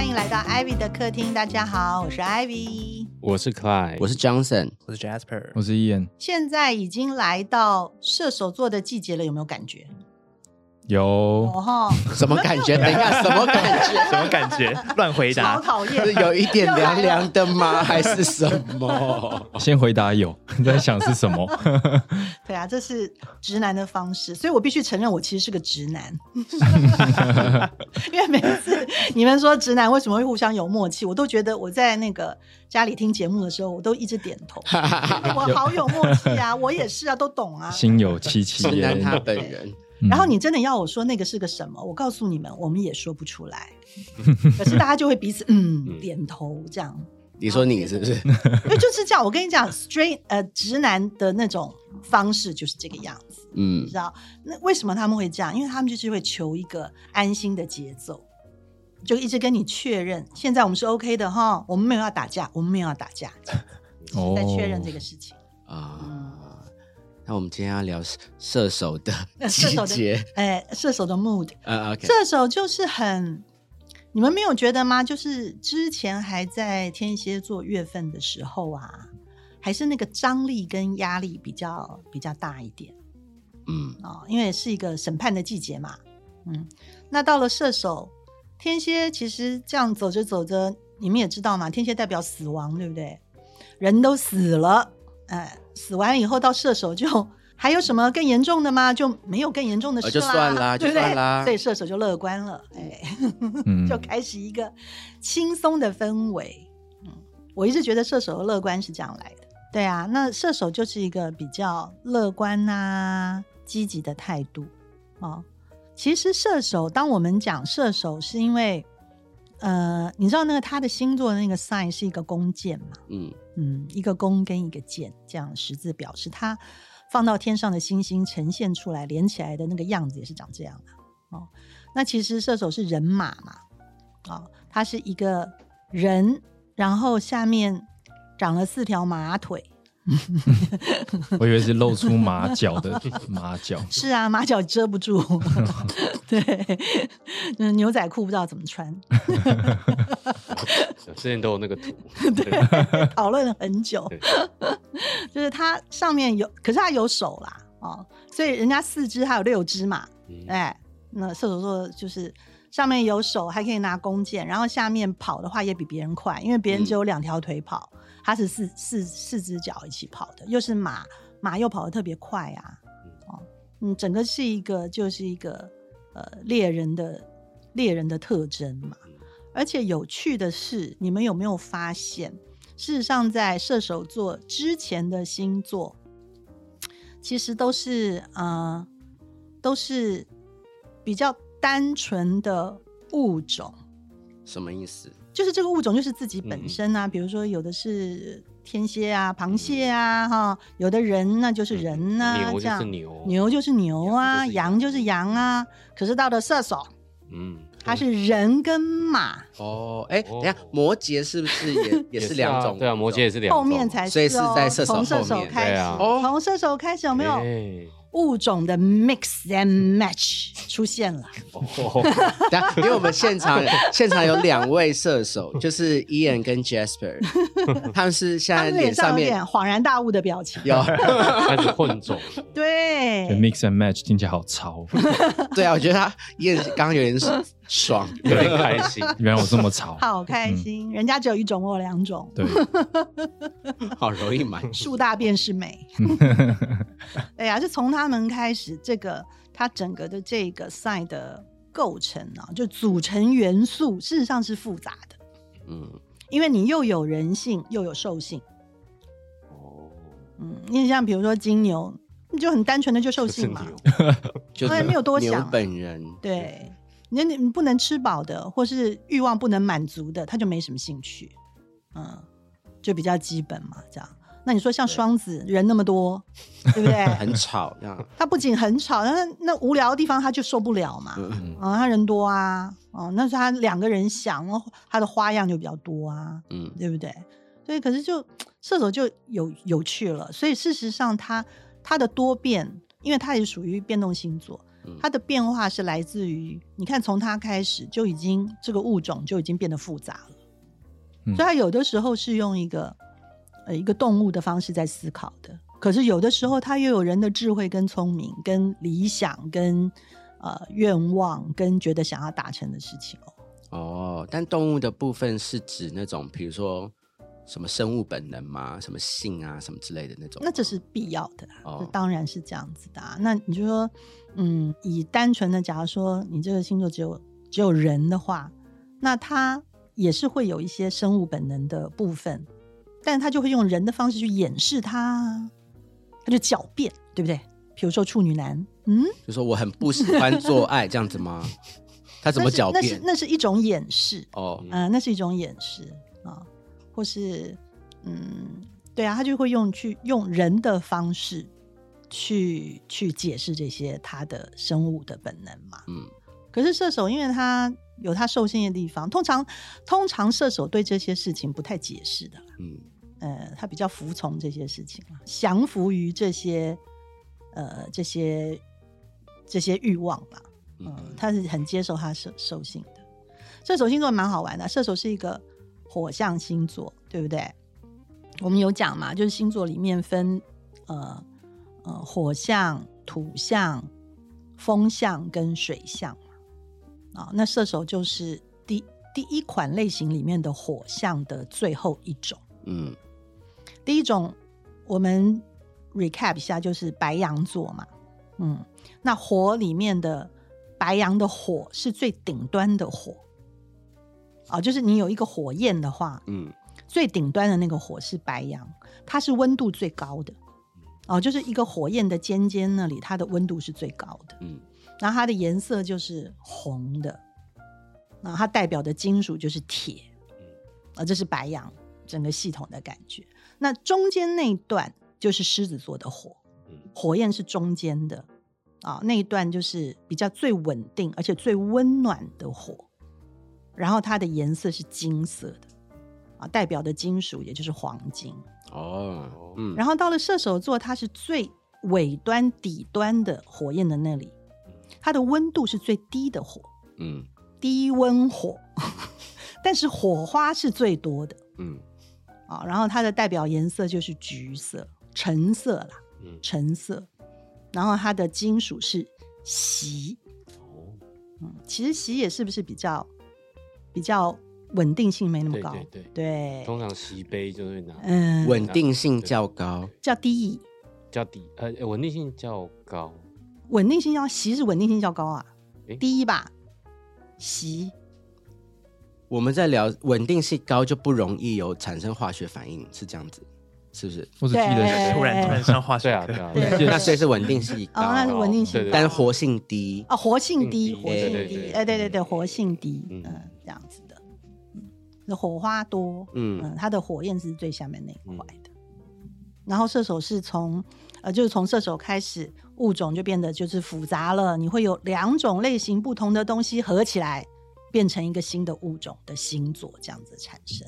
欢迎来到 Ivy 的客厅，大家好，我是 Ivy。我是 Clyde，我是 Johnson，我是 Jasper，我是 Ian，现在已经来到射手座的季节了，有没有感觉？有哦哈，什么感觉？等一下，什么感觉？什么感觉？乱回答好答。讨厌是。有一点凉凉的吗？还是什么？先回答有，你 在想是什么？对啊，这是直男的方式，所以我必须承认，我其实是个直男。因为每次你们说直男为什么会互相有默契，我都觉得我在那个家里听节目的时候，我都一直点头。我好有默契啊，我也是啊，都懂啊。心有戚戚焉。直男他本人，嗯然后你真的要我说那个是个什么，我告诉你们，我们也说不出来。可是大家就会彼此嗯点头这样，你说你是不是？因为就是这样。我跟你讲，straight 呃直男的那种方式就是这个样子，嗯你知道？那为什么他们会这样？因为他们就是会求一个安心的节奏，就一直跟你确认，现在我们是 OK 的哈，我们没有要打架，我们没有要打架，在确认这个事情。啊。那我们今天要聊射手的射手的季节，哎，射手的 mood，射手就是很，你们没有觉得吗？就是之前还在天蝎座月份的时候啊，还是那个张力跟压力比较比较大一点嗯，哦，因为是一个审判的季节嘛。嗯，那到了射手，天蝎其实这样走着走着，你们也知道嘛，天蝎代表死亡，对不对？人都死了，哎，死完以后到射手就还有什么更严重的吗？就没有更严重的事呃就算啦 对不对就算啦所以射手就乐观了，哎，嗯 就开始一个轻松的氛围。嗯，我一直觉得射手的乐观是这样来的。对啊，那射手就是一个比较乐观呐、积极的态度哦。其实射手，当我们讲射手，是因为呃，你知道那个他的星座的那个 sign 是一个弓箭嘛？嗯，嗯，一个弓跟一个箭这样十字表示他放到天上的星星呈现出来连起来的那个样子也是长这样的哦。那其实射手是人马嘛，哦，他是一个人，然后下面长了四条马腿。我以为是露出马脚的马脚。是啊，马脚遮不住，对，嗯，牛仔裤不知道怎么穿，之前都有那个图，讨论了很久，就是它上面有，可是它有手啦，哦，所以人家四肢还有六肢嘛，嗯。哎，那射手座就是上面有手，还可以拿弓箭，然后下面跑的话也比别人快，因为别人只有两条腿跑，他是四四四只脚一起跑的，又是马，马又跑得特别快啊，哦，嗯，整个是一个就是一个呃猎人的猎人的特征嘛。而且有趣的是，你们有没有发现，事实上在射手座之前的星座，其实都是呃都是比较单纯的物种，什么意思？就是这个物种就是自己本身啊，比如说有的是天蝎啊、螃蟹啊，哈，有的人那就是人呐、牛就这样。是牛，牛就是牛啊，羊羊。就是羊啊。可是到了射手，嗯，它是人跟马，哦，哎，等下，摩羯是不是也 也是两种？对啊，摩羯也是两种，后面才是、哦，所以是在射手从射手后面。开始，对啊。哦。从射手开始有没有？哎物种的 mix and match 出现了？哦等一下，因为我们现场 现场有两位射手，就是 Ian 跟 Jasper，他们是现在脸脸上面上恍然大悟的表情。有，开始混种，对，mix and match 听起来好潮，对啊，我觉得他 Ian 刚刚有点爽，有点开心。原来我这么吵。好开心，人家只有一种，我有两种，对，好容易满足。树大便是美。对呀、就从他们开始，这个它整个的这个赛的构成啊，就组成元素，事实上是复杂的，嗯，因为你又有人性，又有兽性。哦，嗯，你像比如说金牛，你就很单纯的就兽性嘛，牛，就对没有多牛想本人，对，你你不能吃饱的，或是欲望不能满足的，他就没什么兴趣，嗯，就比较基本嘛，这样。那你说像双子人那么多，对不对？很吵这样。他不仅很吵，那那无聊的地方他就受不了嘛。嗯啊，他人多啊，哦，那是他两个人想，他的花样就比较多啊，嗯对不对？所以可是就射手就有有趣了，所以事实上他他的多变，因为他也属于变动星座，嗯它的变化是来自于，你看从它开始就已经这个物种就已经变得复杂了，嗯。所以它有的时候是用一个呃一个动物的方式在思考的，可是有的时候它又有人的智慧跟聪明、跟理想、跟呃愿望、跟觉得想要达成的事情。哦。哦，但动物的部分是指那种，比如说什么生物本能嘛？什么性啊，什么之类的那种？那这是必要的、啊，哦这当然是这样子的、啊。那你就说，嗯，以单纯的，假如说你这个星座只有只有人的话，那他也是会有一些生物本能的部分，但是他就会用人的方式去掩饰他，他就狡辩，对不对？比如说处女男，嗯，就说我很不喜欢做爱这样子吗？他怎么狡辩那是辩？那是一种掩饰，哦，嗯、那是一种掩饰啊，或是嗯，对啊，他就会用去用人的方式去去解释这些他的生物的本能嘛。嗯，可是射手，因为他有他受限的地方，通常通常射手对这些事情不太解释的，嗯，呃，他比较服从这些事情啦，降服于这些呃这些这些欲望吧。嗯，他是很接受他受受性的。射手星座蛮好玩的，射手是一个火象星座，对不对？我们有讲嘛，就是星座里面分呃呃火象、土象、风象跟水象嘛。啊，那射手就是第第一款类型里面的火象的最后一种。嗯，第一种我们 recap 一下，就是白羊座嘛。嗯，那火里面的白羊的火是最顶端的火。啊，就是你有一个火焰的话，嗯，最顶端的那个火是白羊，它是温度最高的。哦，就是一个火焰的尖尖那里，它的温度是最高的。嗯，然后它的颜色就是红的，然后它代表的金属就是铁，啊，这是白羊整个系统的感觉。那中间那一段就是狮子座的火，火焰是中间的啊，那一段就是比较最稳定而且最温暖的火，然后它的颜色是金色的啊，代表的金属也就是黄金。哦，嗯，然后到了射手座，它是最尾端底端的火焰的那里，它的温度是最低的火，嗯低温火，但是火花是最多的嗯啊。然后它的代表颜色就是橘色、橙色啦，嗯橙色。然后它的金属是锡，哦，嗯，其实锡也是不是比较比较稳定性没那么高？对对。对。通常锡杯就会拿嗯，稳定性较高，叫低。乙，较低，呃，稳定性较高，稳定性要锡是稳定性较高啊，诶？第一吧，锡我们在聊稳定性高就不容易有产生化学反应，是这样子，是不是？我只记得是突然突然上化学课对啊对那所以是稳定性高，哦，那是稳定性对对高。但是活性低。啊，活性低，活性低，对对对哎，对对对，活性低，嗯。嗯，这样子的，嗯，那火花多，嗯。嗯，它的火焰是最下面那一块的。然后射手是从呃，就是从射手开始，物种就变得就是复杂了，你会有两种类型不同的东西合起来，变成一个新的物种的星座这样子产生。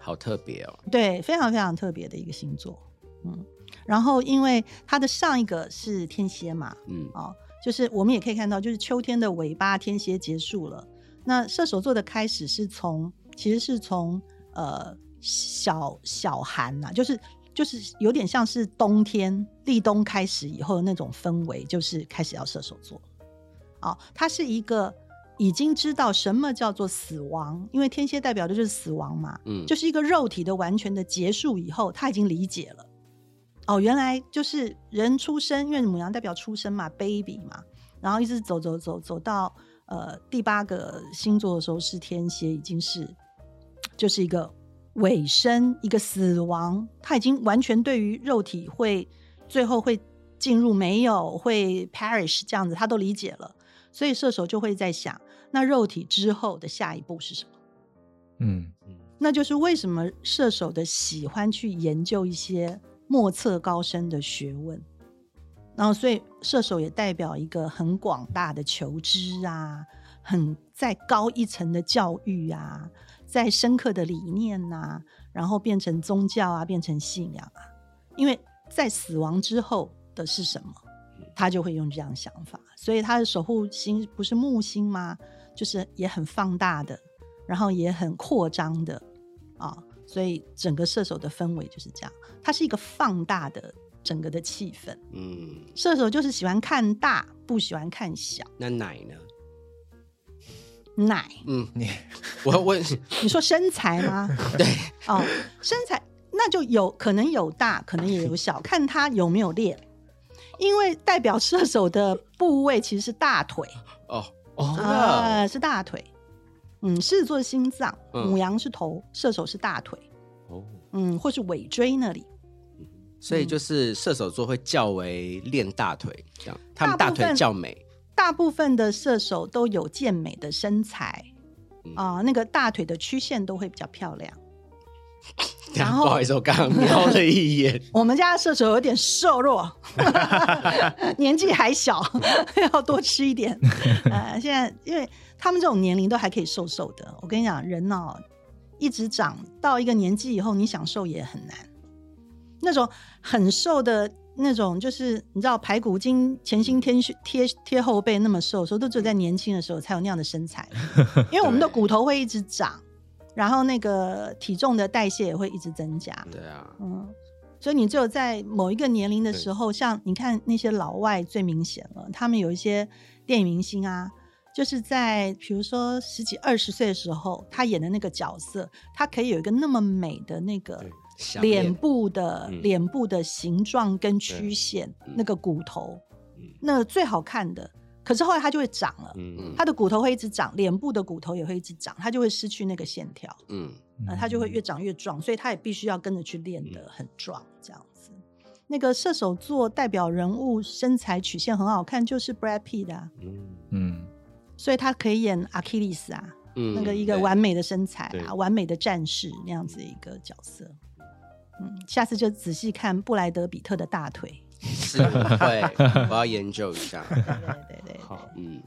好特别哦，对，非常非常特别的一个星座，嗯。然后因为它的上一个是天蝎嘛，嗯哦，就是我们也可以看到，就是秋天的尾巴，天蝎结束了。那射手座的开始是从，其实是从呃小小寒呐、就是就是有点像是冬天立冬开始以后的那种氛围，就是开始要射手座。哦，它是一个已经知道什么叫做死亡，因为天蝎代表的就是死亡嘛，嗯，就是一个肉体的完全的结束以后，他已经理解了。哦，原来就是人出生，因为母羊代表出生嘛，baby 嘛，然后一直走走走走到呃第八个星座的时候是天蝎，已经是就是一个尾声，一个死亡，他已经完全对于肉体会最后会进入没有会 perish 这样子，他都理解了，所以射手就会在想，那肉体之后的下一步是什么？嗯，那就是为什么射手的喜欢去研究一些莫测高深的学问，然后所以射手也代表一个很广大的求知啊，很再高一层的教育啊，再深刻的理念呐、然后变成宗教啊，变成信仰啊，因为在死亡之后的是什么？他就会用这样想法，所以他的守护星不是木星吗？就是也很放大的，然后也很扩张的啊，所以整个射手的氛围就是这样，它是一个放大的整个的气氛。嗯，射手就是喜欢看大，不喜欢看小。那奶呢？奶，嗯，你 我问，你说身材吗？对，哦，身材那就有可能有大，可能也有小，看他有没有练。因为代表射手的部位其实是大腿哦，哦真的？啊、是大腿。嗯，狮子座是心脏，嗯。母羊是头，射手是大腿，哦，嗯，或是尾椎那里。所以就是射手座会较为练大腿，这样他们大腿较美，大部分的射手都有健美的身材。嗯。啊、那个大腿的曲线都会比较漂亮。然 然后后不好意思，我刚刚瞄了一眼，我们家的射手有点瘦弱，年纪还小，要多吃一点。呃，现在因为他们这种年龄都还可以瘦瘦的，我跟你讲，人哦，一直长到一个年纪以后，你想瘦也很难。那种很瘦的那种，就是你知道排骨精前心贴贴贴后背那么瘦的时候，都只有在年轻的时候才有那样的身材，因为我们的骨头会一直长，然后那个体重的代谢也会一直增加。对啊，嗯，所以你只有在某一个年龄的时候，像你看那些老外最明显了，他们有一些电影明星啊，就是在比如说十几二十岁的时候，他演的那个角色，他可以有一个那么美的那个脸部的、嗯。脸部的形状跟曲线，嗯。那个骨头，嗯。那最好看的。可是后来他就会长了，嗯。他的骨头会一直长，脸部的骨头也会一直长，他就会失去那个线条。嗯。呃，他就会越长越壮，所以他也必须要跟着去练得很壮，这样子。那个射手座代表人物身材曲线很好看，就是 Brad Pitt 啊，嗯。嗯，所以他可以演阿基里斯啊，嗯那个一个完美的身材啊，完美的战士那样子一个角色。嗯，下次就仔细看布莱德比特的大腿。是会，我要研究一下。对对对对好，嗯，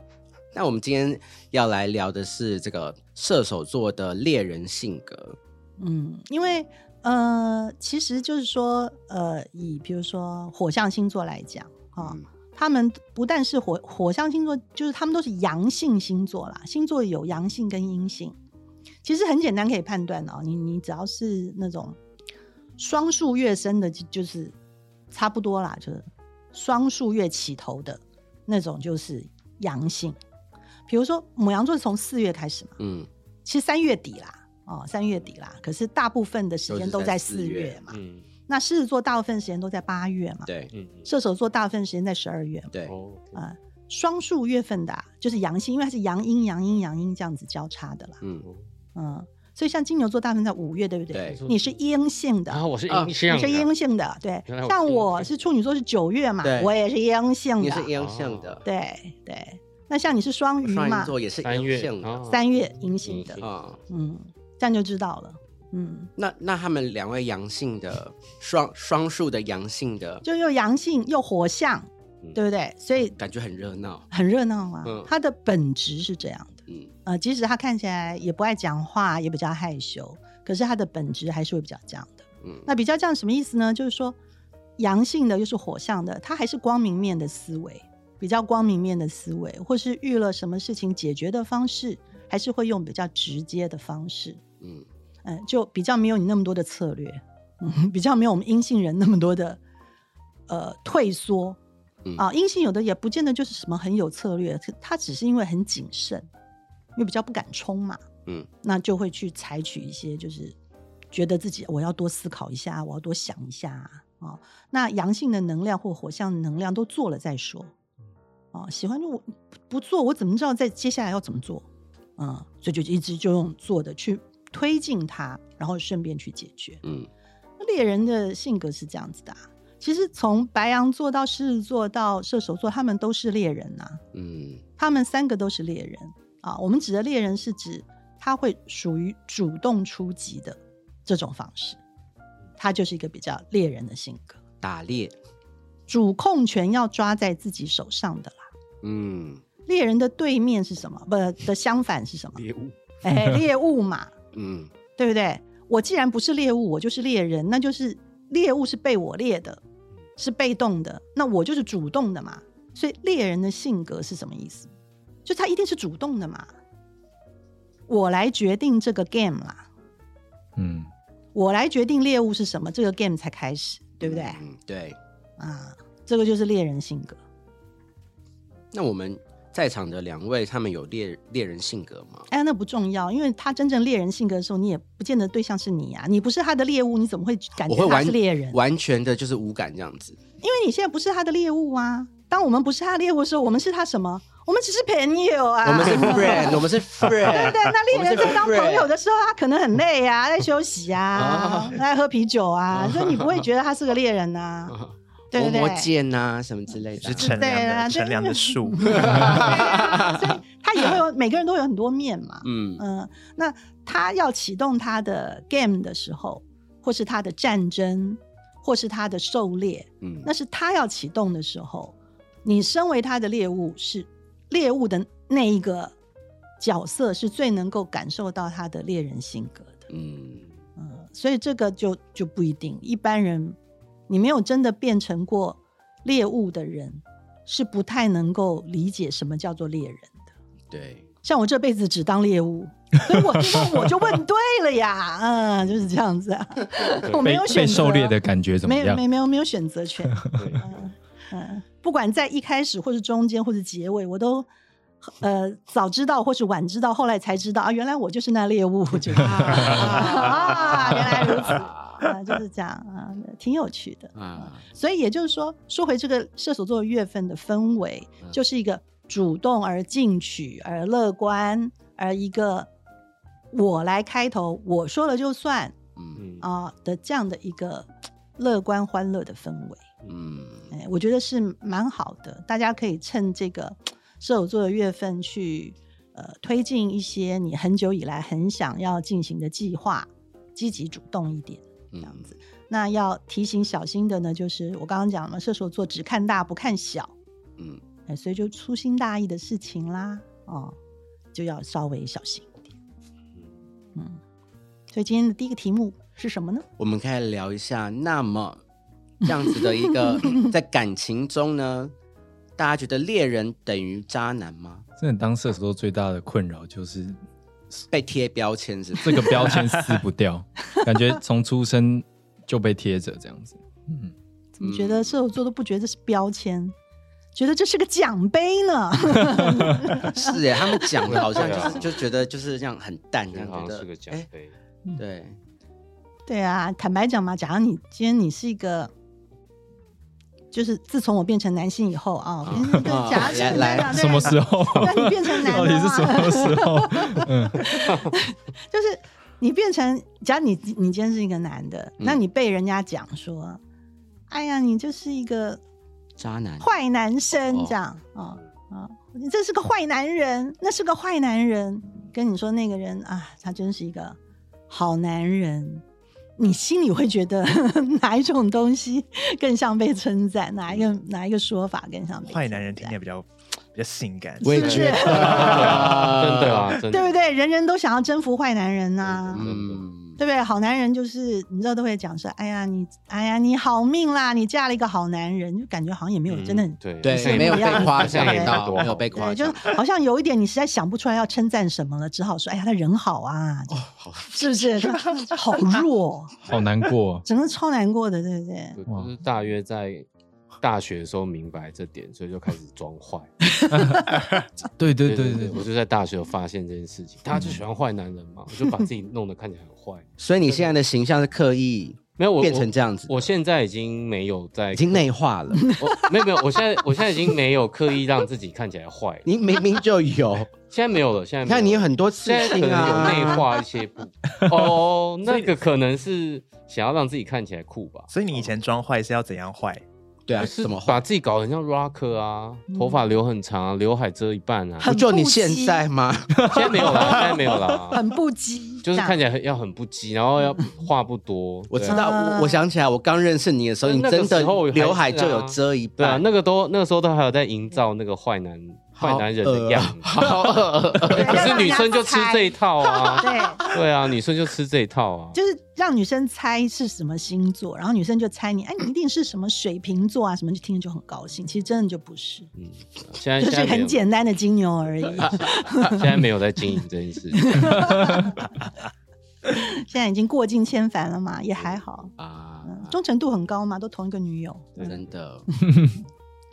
那我们今天要来聊的是这个射手座的猎人性格。嗯，因为呃，其实就是说，呃，以比如说火象星座来讲啊，嗯他们不但是火火象星座，就是他们都是阳性星座啦。星座有阳性跟阴性，其实很简单可以判断哦。你你只要是那种双数月生的，就就是差不多啦，就是双数月起头的那种，就是阳性。比如说母羊座是从四月开始嘛，嗯其实三月底啦，哦，三月底啦，可是大部分的时间都在四月嘛。嗯那狮子座大部分时间都在八月嘛，对嗯射手座大部分时间在十二月嘛。对，哦啊、双数月份的啊、就是阳性，因为它是阳阴、阳阴、阳阴这样子交叉的啦。嗯嗯，所以像金牛座大部分在五月，对不对？对你是阴性的，然后我是啊阴性的，你是阴性的，对原来。我像我是处女座是九月嘛对，我也是阴性的。你是阴性的，对对。那像你是双鱼双嘛鱼，座也是阴性的哦三月阴性的啊。嗯，这样就知道了。嗯，那那他们两位阳性的双双数的阳性的，就又阳性又火象，嗯对不对？所以感觉很热闹。很热闹啊。嗯它的本质是这样呃，即使他看起来也不爱讲话，也比较害羞，可是他的本质还是会比较这样的。嗯那比较这样什么意思呢？就是说，阳性的又是火象的，他还是光明面的思维，比较光明面的思维，或是遇了什么事情解决的方式，还是会用比较直接的方式。嗯嗯，就比较没有你那么多的策略，嗯，比较没有我们阴性人那么多的呃退缩。嗯啊，阴性有的也不见得就是什么很有策略，他他只是因为很谨慎，因为比较不敢冲嘛，嗯那就会去采取一些就是觉得自己我要多思考一下，我要多想一下啊。哦那阳性的能量或火象的能量都做了再说。哦，喜欢就我不做，我怎么知道在接下来要怎么做？嗯，所以就一直就用做的去推进它，然后顺便去解决。嗯那猎人的性格是这样子的、啊，其实从白羊座到狮子座到射手座，他们都是猎人呐、嗯他们三个都是猎人啊。我们指的猎人是指他会属于主动出击的这种方式，他就是一个比较猎人的性格，打猎。主控权要抓在自己手上的啦。嗯猎人的对面是什么？不的相反是什么？猎物，哎，猎物嘛，嗯对不对？我既然不是猎物，我就是猎人，那就是猎物是被我猎的，是被动的，那我就是主动的嘛。所以猎人的性格是什么意思？就他一定是主动的嘛，我来决定这个 game 啦，嗯，我来决定猎物是什么，这个 game 才开始，对不对？嗯，对。啊，这个就是猎人性格。那我们在场的两位，他们有猎猎人性格吗？哎，那不重要，因为他真正猎人性格的时候，你也不见得对象是你啊，你不是他的猎物，你怎么会感觉他是猎人？完全的就是无感这样子。因为你现在不是他的猎物啊。当我们不是他的猎物的时候，我们是他什么？我们只是朋友啊。我们是 friend，我们是 friend，对不对？那猎人在当朋友的，的时候，他可能很累啊，在休息啊，在喝啤酒啊，所以你不会觉得他是个猎人 呐、对对剑呐什么之类的。是乘对啊凉的乘凉的树，所以他也会有每个人都有很多面嘛。嗯嗯，那他要启动他的 game 的时候，或是他的战争，或是他的狩猎，嗯那是他要启动的时候，你身为他的猎物，是猎物的那一个角色，是最能够感受到他的猎人性格的。嗯嗯，所以这个就就不一定，一般人你没有真的变成过猎物的人，是不太能够理解什么叫做猎人的。对，像我这辈子只当猎物，所以我就问我就问对了呀，嗯，就是这样子啊，我没被被有选择狩猎的感觉怎么样？没有没没有没有选择权，嗯嗯，不管在一开始或是中间或是结尾，我都呃早知道或是晚知道，后来才知道啊，原来我就是那猎物，就 啊啊，原来如此 啊，就是这样啊，挺有趣的啊所以也就是说，说回这个射手座月份的氛围，嗯就是一个主动而进取而乐观，而一个我来开头，我说了就算嗯嗯啊、的这样的一个乐观欢乐的氛围。嗯哎，我觉得是蛮好的，大家可以趁这个射手座的月份去呃推进一些你很久以来很想要进行的计划，积极主动一点。这样子那要提醒小心的呢，就是我刚刚讲了，射手座只看大不看小，嗯哎，所以就粗心大意的事情啦，哦，就要稍微小心一点。嗯，所以今天的第一个题目是什么呢？我们可以聊一下，那么这样子的一个 在感情中呢，大家觉得猎人等于渣男吗？真的当射手座最大的困扰就是被贴标签是？这个标签撕不掉，感觉从出生就被贴着这样子。嗯，怎么觉得射手座都不觉得这是标签，觉得这是个奖杯呢？是耶，他们讲的好像就是就觉得就是这样很淡，这觉样觉得是个奖哎杯。对，对啊，坦白讲嘛，假如你今天你是一个，就是自从我变成男性以后啊，你啊假如是来来什么时候？那你变成男到的底是什话，么时候？嗯，就是你变成，假如你你今天是一个男的，嗯那你被人家讲说，哎呀，你就是一个渣男。坏男生哦这样啊啊，你这是个坏男人，那是个坏男人，跟你说那个人啊，他真是一个好男人。你心里会觉得 哪一种东西更像被称赞？哪一个哪一个说法更像被坏男人听起来比较比较性感。我也是不是觉得，真的啊，真的，对不对？人人都想要征服坏男人呐、嗯，对不对？好男人就是你知道都会讲说，哎呀你，哎呀你好命啦，你嫁了一个好男人，就感觉好像也没有真的很、对对，是没有被夸奖 对到，没有被夸对，就奖。好像有一点你实在想不出来要称赞什么了，只好说，哎呀他人好啊，哦，好，是不是？好弱，好难过。整个超难过的，对不对？我就是大约在大学的时候明白这点，所以就开始装坏。对对对对，对我就在大学有发现这件事情，大家就喜欢坏男人嘛，我就把自己弄得看起来很坏。所以你现在的形象是刻意没有我变成这样子，我现在已经没有在已经内化了。我没有没有，我现在我现在已经没有刻意让自己看起来坏，你明明就有，现在没有了，现在你看你有很多刺现在可青能有啊，内化一些不 哦，那个可能是想要让自己看起来酷吧。所以你以前装坏是要怎样坏？对啊，就是怎么画？把自己搞得很像 rocker 啊，头发留很长啊，刘海遮一半啊。不就你现在吗？现在没有啦，现在没有啦，很不羁，就是看起来来很要很不羁，然后要话不多。我知道，啊我我想起来，我刚认识你的时候，你真的刘海就有遮一对啊，半。那个都那个时候都还有在营造那个坏男坏男人的样可是女生就吃这一套啊，对，对啊，女生就吃这一套啊。就是让女生猜是什么星座，然后女生就猜你，哎，你一定是什么水瓶座啊，什么就听着就很高兴。其实真的就不是，嗯，现在就是很简单的金牛而已。现在没有在经营这件事情。现在已经过尽千帆了嘛，也还好，啊，嗯忠诚度很高嘛，都同一个女友。真的。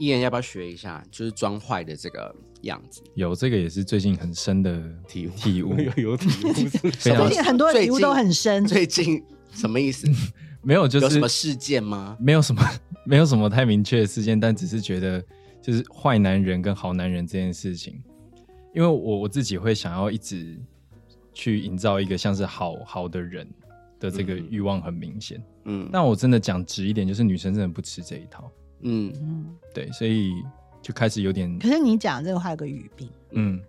艺人要不要学一下？就是装坏的这个样子。有这个也是最近很深的体体悟，有 有体悟是 非常最近很多最近礼物都很深，最近什么意思？没有就是有什么事件吗？没有什么没有什么太明确的事件，但只是觉得就是坏男人跟好男人这件事情，因为我我自己会想要一直去营造一个像是好好的人的这个嗯欲望很明显。嗯但我真的讲直一点，就是女生真的不吃这一套，嗯嗯。对，所以就开始有点可是你讲这个话有个语病，嗯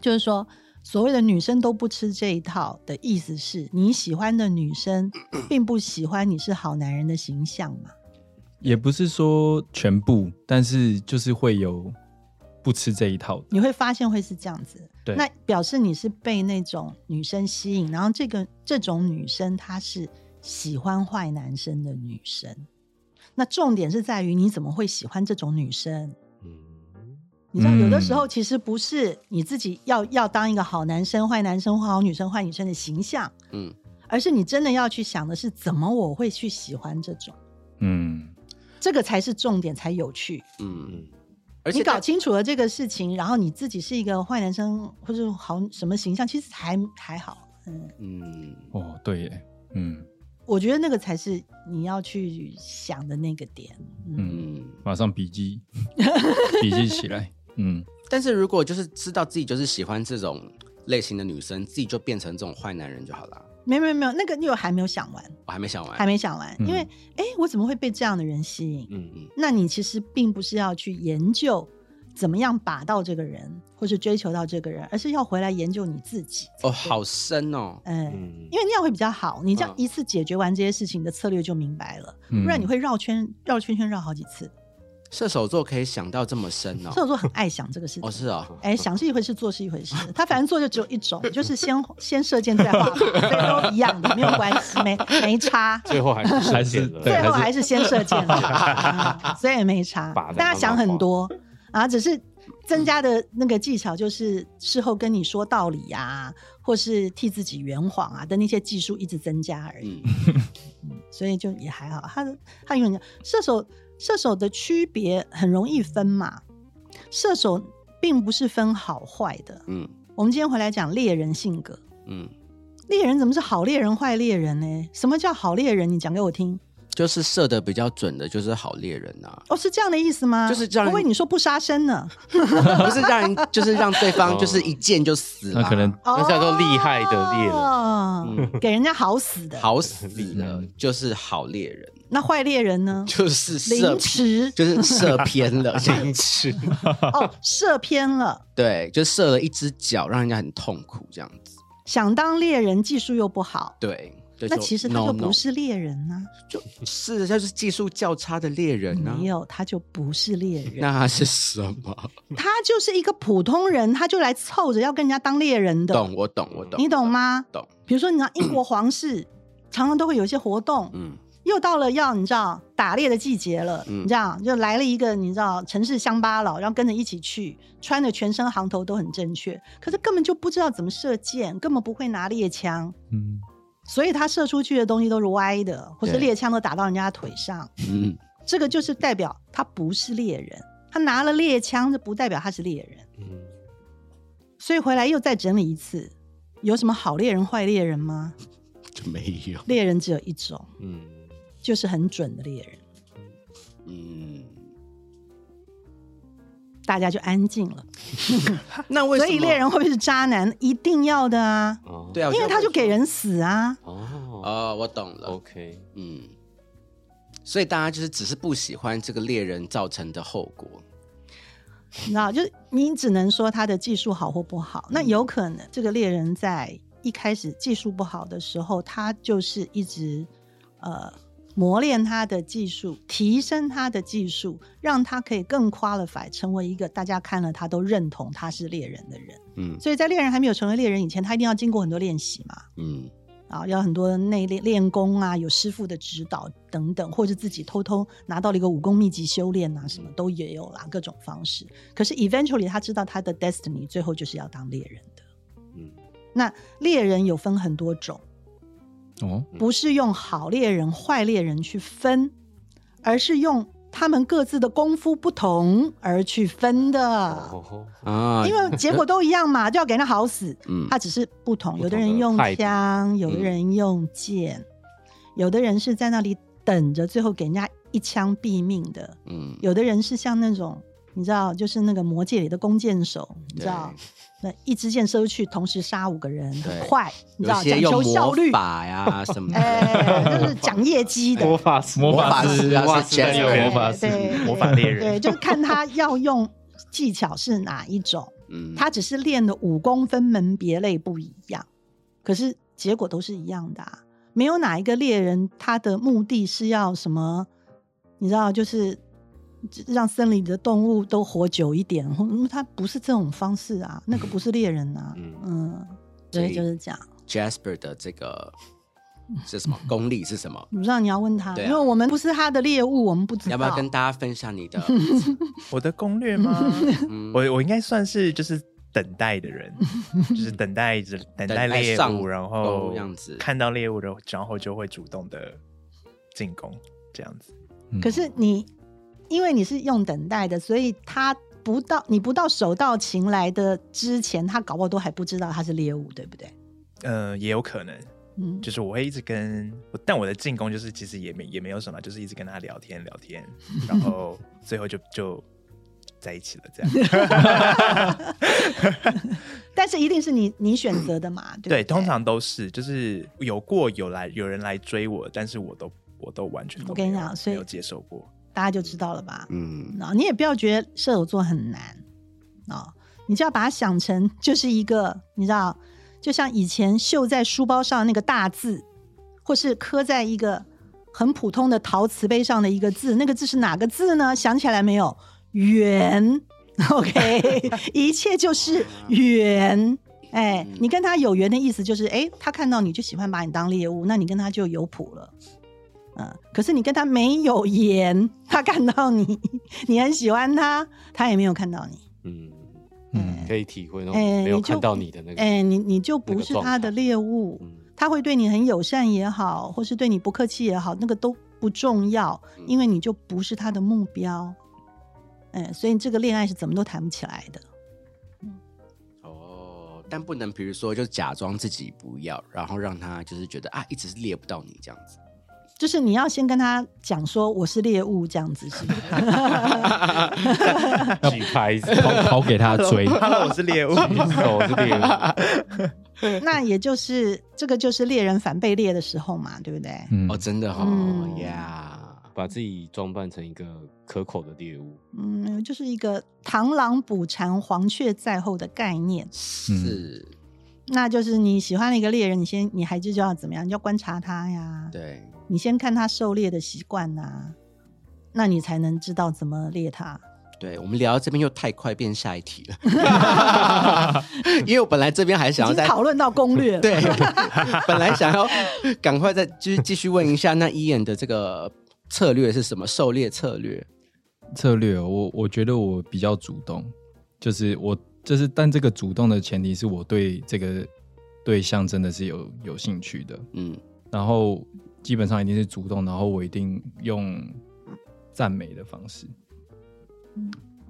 就是说所谓的女生都不吃这一套的意思是你喜欢的女生 并不喜欢你是好男人的形象嘛？也不是说全部，但是就是会有不吃这一套的。你会发现会是这样子，对那表示你是被那种女生吸引，然后这个这种女生她是喜欢坏男生的女生。那重点是在于你怎么会喜欢这种女生？嗯。你知道，有的嗯时候其实不是你自己要要当一个好男生、坏男生、或好女生、坏女生的形象，嗯，而是你真的要去想的是怎么我会去喜欢这种，嗯，这个才是重点，才有趣。嗯，嗯。而且你搞清楚了这个事情，然后你自己是一个坏男生或者好什么形象，其实还还好。嗯，嗯。哦，对耶，嗯我觉得那个才是你要去想的那个点。嗯。马上笔记 笔记起来。嗯，但是如果就是知道自己就是喜欢这种类型的女生，自己就变成这种坏男人就好了。没有没有没有，那个你有还没有想完，我还没想完，还没想完，嗯因为哎，我怎么会被这样的人吸引？嗯嗯那你其实并不是要去研究怎么样把到这个人，或是追求到这个人，而是要回来研究你自己。哦，好深哦。嗯，嗯因为那样会比较好。你这样嗯一次解决完这些事情的策略就明白了，嗯不然你会绕圈绕圈圈绕好几次。射手座可以想到这么深哦射。手座很爱想这个事情哦，情。是哦，哎，想是一回事，做是一回事。他反正做就只有一种，就是先 先射箭再画靶，所以都一样的，没有关系，没没差。最后还是还是最后还是先射箭，嗯所以也没差大家想很多啊，只是增加的那个技巧就是事后跟你说道理呀、或是替自己圆谎啊的那些技术一直增加而已。嗯所以就也还好。他的他有点射手射手的区别很容易分嘛，射手并不是分好坏的。嗯我们今天回来讲猎人性格，嗯，猎人怎么是好猎人坏猎人呢？什么叫好猎人？你讲给我听。就是射的比较准的，就是好猎人啊，哦，是这样的意思吗？就是这样我以为你说不杀生呢。不是让人就是让对方就是一箭就死了，那可能那叫做厉害的猎人哦嗯给人家好死的。好死 厉了，就是好猎人，那坏猎人呢？就是射凌迟就是射偏了，凌迟，哦，射偏了。对，就射了一只脚，让人家很痛苦这样子，想当猎人，技术又不好，对。就那其实他就不是猎人呢、就是他是技术较差的猎人啊没。有，他就不是猎人，那他是什么？他就是一个普通人，他就来凑着要跟人家当猎人的。懂，我懂，我懂，你懂吗？懂。比如说，你知道英国皇室 常常都会有一些活动，嗯又到了要你知道打猎的季节了，嗯你知道就来了一个你知道城市乡巴佬，然后跟着一起去，穿的全身行头都很正确，可是根本就不知道怎么射箭，根本不会拿猎枪，嗯所以他射出去的东西都是歪的，或是对猎枪都打到人家腿上，嗯，这个就是代表他不是猎人，他拿了猎枪，这不代表他是猎人。嗯所以回来又再整理一次，有什么好猎人、坏猎人吗？就没有。猎人只有一种，嗯就是很准的猎人。嗯，大家就安静了。那为什么？所以猎人会不会是渣男？一定要的啊，哦对啊，因为他就给人死啊。哦哦，我懂了。OK 嗯，所以大家就是只是不喜欢这个猎人造成的后果。你知道，就是你只能说他的技术好或不好。那有可能这个猎人在一开始技术不好的时候，他就是一直呃磨练他的技术，提升他的技术，让他可以更 qualify 成为一个大家看了他都认同他是猎人的人。嗯所以在猎人还没有成为猎人以前，他一定要经过很多练习嘛。嗯啊，要很多内练练功啊，有师傅的指导等等，或者自己偷偷拿到了一个武功秘籍修炼啊，什么都也有啦，各种方式。可是 eventually 他知道他的 destiny 最后就是要当猎人的。嗯那猎人有分很多种，哦，不是用好猎人、坏猎人去分，而是用他们各自的功夫不同而去分的。哦，啊，因为结果都一样嘛，就要给人家好死。嗯。他只是不同，不同有的人用枪，有的人用剑，有的人是在那里等着，最后给人家一枪毙命的。嗯。有的人是像那种，你知道，就是那个魔界里的弓箭手，你知道，那一支箭射出去，同时杀五个人，很快，你知道，讲求效率，魔法呀什么。的，哎，就是讲业绩的。魔法师，魔法师啊魔法师。魔法师。对魔法猎人。对，就是看他要用技巧是哪一种。嗯，他只是练的武功分门别类不一样，可是结果都是一样的、啊。没有哪一个猎人他的目的是要什么，你知道，就是让森林里的动物都活久一点。嗯他不是这种方式啊，那个不是猎人啊。嗯嗯，所以就是这样。Jasper 的这个 是什么功力是什么？不知道你要问他，因为我们不是他的猎物，我们不知道。要不要跟大家分享你的？我的攻略吗？嗯我我应该算是就是等待的人，就是等待着等待猎物，然钩后样子看到猎物的，然后就会主动的进攻这样子。嗯可是你因为你是用等待的，所以他不到你不到手到擒来的之前，他搞不好都还不知道他是猎物，对不对？呃，也有可能，嗯，就是我会一直跟，我但我的进攻就是其实也没也没有什么，就是一直跟他聊天聊天，然后最后就就在一起了这样。但是一定是你你选择的嘛，对对，对？通常都是就是有过有来有人来追我，但是我都我都完全都我跟你讲所以没有接受过。大家就知道了吧？嗯啊、你也不要觉得射手座很难啊、你就要把它想成就是一个，你知道，就像以前绣在书包上那个大字，或是刻在一个很普通的陶瓷杯上的一个字，那个字是哪个字呢？想起来没有？圆。OK，一切就是缘。哎，你跟他有缘的意思就是，哎，他看到你就喜欢把你当猎物，那你跟他就有谱了。嗯，可是你跟他没有言，他看到你，你很喜欢他，他也没有看到你，嗯，嗯可以体会那哎种没有你就看到你的那个，哎，你你就不是他的猎物，嗯他会对你很友善也好，或是对你不客气也好，那个都不重要，因为你就不是他的目标。哎，所以这个恋爱是怎么都谈不起来的。哦，但不能比如说就假装自己不要，然后让他就是觉得啊，一直是猎不到你这样子。就是你要先跟他讲说我是猎物这样子，是不是？举牌子，跑跑给他追 我是猎物。我是猎物，那也就是这个就是猎人反被猎的时候嘛，对不对？嗯哦，真的哦嗯呀，把自己装扮成一个可口的猎物，嗯，就是一个螳螂捕蝉，黄雀在后的概念。是，那就是你喜欢了一个猎人，你先你还是就要怎么样？你就要观察他呀，对，你先看他狩猎的习惯呐，那你才能知道怎么猎他。对，我们聊到这边又太快，变下一题了。因为我本来这边还想要再经讨论到攻略了，对，本来想要赶快再继续继续问一下，那伊眼的这个策略是什么？狩猎策略？策略哦，我我觉得我比较主动，就是我就是，但这个主动的前提是我对这个对象真的是有有兴趣的，嗯，然后基本上一定是主动，然后我一定用赞美的方式，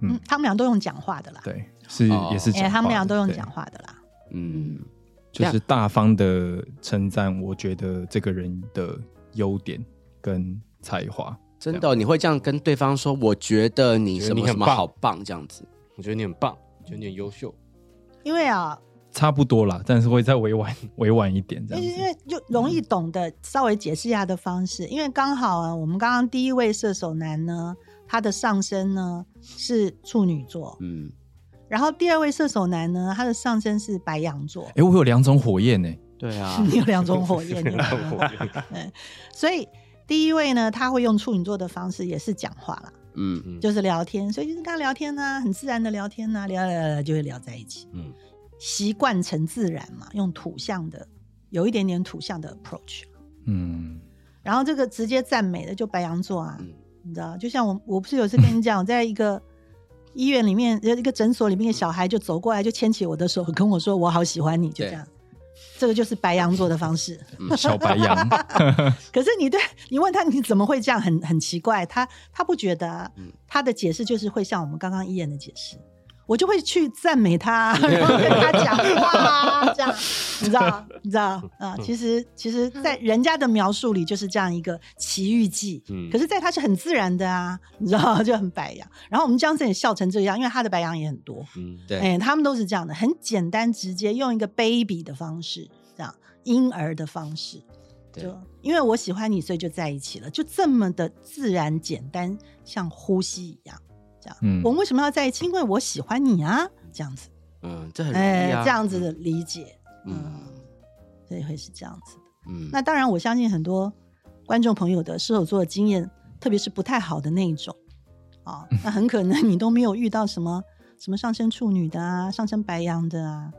嗯，他们俩都用讲话的啦，对，是、也是他们俩都用对讲话的啦。嗯，就是大方的称赞，我觉得这个人的优点跟才华。真的哦、你会这样跟对方说？我觉得你什么什么好棒，这样子。我觉得你很棒，觉得你很优秀，因为啊，差不多啦，但是会再委婉委婉一点这因为因。为就容易懂得稍微解释一下的方式，因为刚好啊，我们刚刚第一位射手男呢，他的上身呢是处女座，嗯，然后第二位射手男呢，他的上身是白羊座，哎、我有两种火焰呢、对啊，你有两种火焰，你火焰所以第一位呢，他会用处女座的方式，也是讲话啦，嗯。嗯就是聊天，所以就是跟他聊天呐、很自然的聊天呢、聊聊聊聊就会聊在一起，嗯习惯成自然嘛，用土象的，有一点点土象的 approach。嗯，然后这个直接赞美的就白羊座啊，嗯你知道，就像我我不是有次跟你讲，我在一个医院里面，呃一个诊所里面，的小孩就走过来，就牵起我的手，跟我说我好喜欢你，就这样。这个就是白羊座的方式。小白羊，可是你对你问他你怎么会这样，很很奇怪，他他不觉得他的解释就是会像我们刚刚伊言的解释。我就会去赞美他，然后跟他讲话，这样你知道？你知道啊？其实，其实，在人家的描述里就是这样一个奇遇记，嗯可是，在他是很自然的啊，你知道，就很白羊。然后我们江森也笑成这样，因为他的白羊也很多，嗯，对，哎、他们都是这样的，很简单直接，用一个 baby 的方式，这样婴儿的方式，对就因为我喜欢你，所以就在一起了，就这么的自然简单，像呼吸一样，这样。嗯我们为什么要在一起？因为我喜欢你啊，这样子，嗯，这很容哎、易啊，这样子的理解，嗯，嗯所以会是这样子的。嗯，那当然，我相信很多观众朋友的射手座的经验，特别是不太好的那一种啊，那很可能你都没有遇到什么什么上升处女的啊，上升白羊的啊，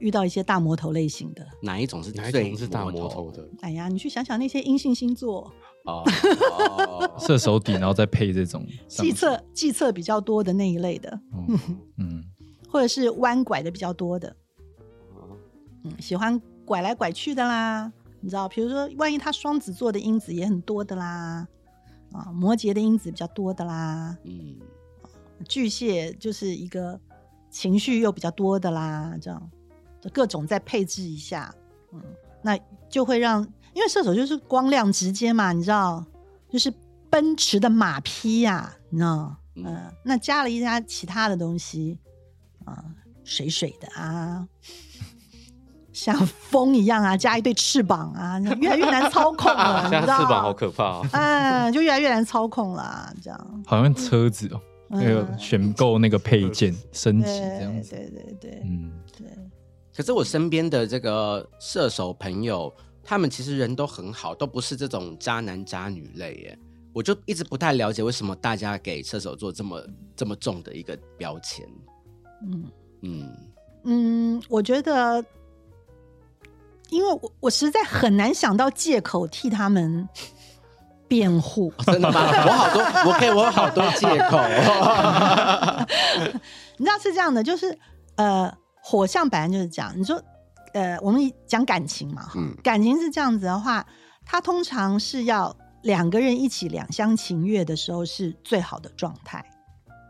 遇到一些大魔头类型的。哪一种是哪一种是大魔魔头的？哎呀，你去想想那些阴性星座，哦，哦 射手底，然后再配这种计策计策比较多的那一类的，哦 嗯，或者是弯拐的比较多的，哦嗯，喜欢拐来拐去的啦。你知道，比如说，万一他双子座的因子也很多的啦，啊，摩羯的因子比较多的啦，嗯，巨蟹就是一个情绪又比较多的啦，这样。各种再配置一下，嗯，那就会让，因为射手就是光亮直接嘛，你知道，就是奔驰的马匹呀、你知道，嗯、嗯那加了一加其他的东西啊、水水的啊。像风一样啊，加一对翅膀啊，越来越难操控了，你像知道？翅膀好可怕哦。嗯，就越来越难操控了，这样。好像车子哦，那个嗯选购那个配件升级这样子，对对对嗯，对，可是我身边的这个射手朋友，他们其实人都很好，都不是这种渣男渣女类耶。我就一直不太了解为什么大家给射手座这么这么重的一个标签。嗯嗯，嗯，我觉得，因为我我实在很难想到借口替他们辩护。哦真的吗？我好多，我可以，我有好多借口。你知道是这样的，就是呃，火象本来就是这样。你说呃，我们讲感情嘛，哈、嗯。感情是这样子的话，它通常是要两个人一起两厢情愿的时候是最好的状态。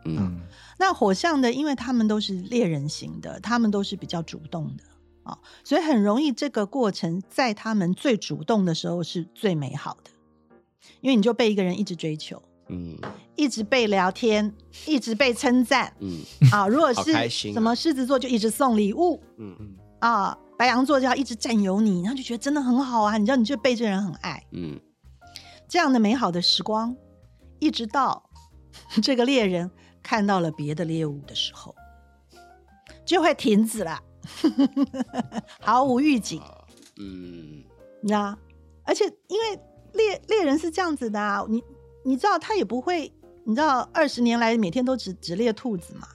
嗯。嗯那火象的，因为他们都是猎人型的，他们都是比较主动的啊、哦所以很容易这个过程在他们最主动的时候是最美好的，因为你就被一个人一直追求，嗯。一直被聊天，一直被称赞嗯。啊。如果是什么狮子座就一直送礼物嗯嗯。啊，白羊座就要一直占有你，然后就觉得真的很好啊，你知道你就被这人很爱，嗯。这样的美好的时光，一直到 这个猎人看到了别的猎物的时候，就会停止了，毫无预警，嗯。你知道？而且因为猎猎人是这样子的啊，你你知道他也不会，你知道二十年来每天都只只猎兔子嘛，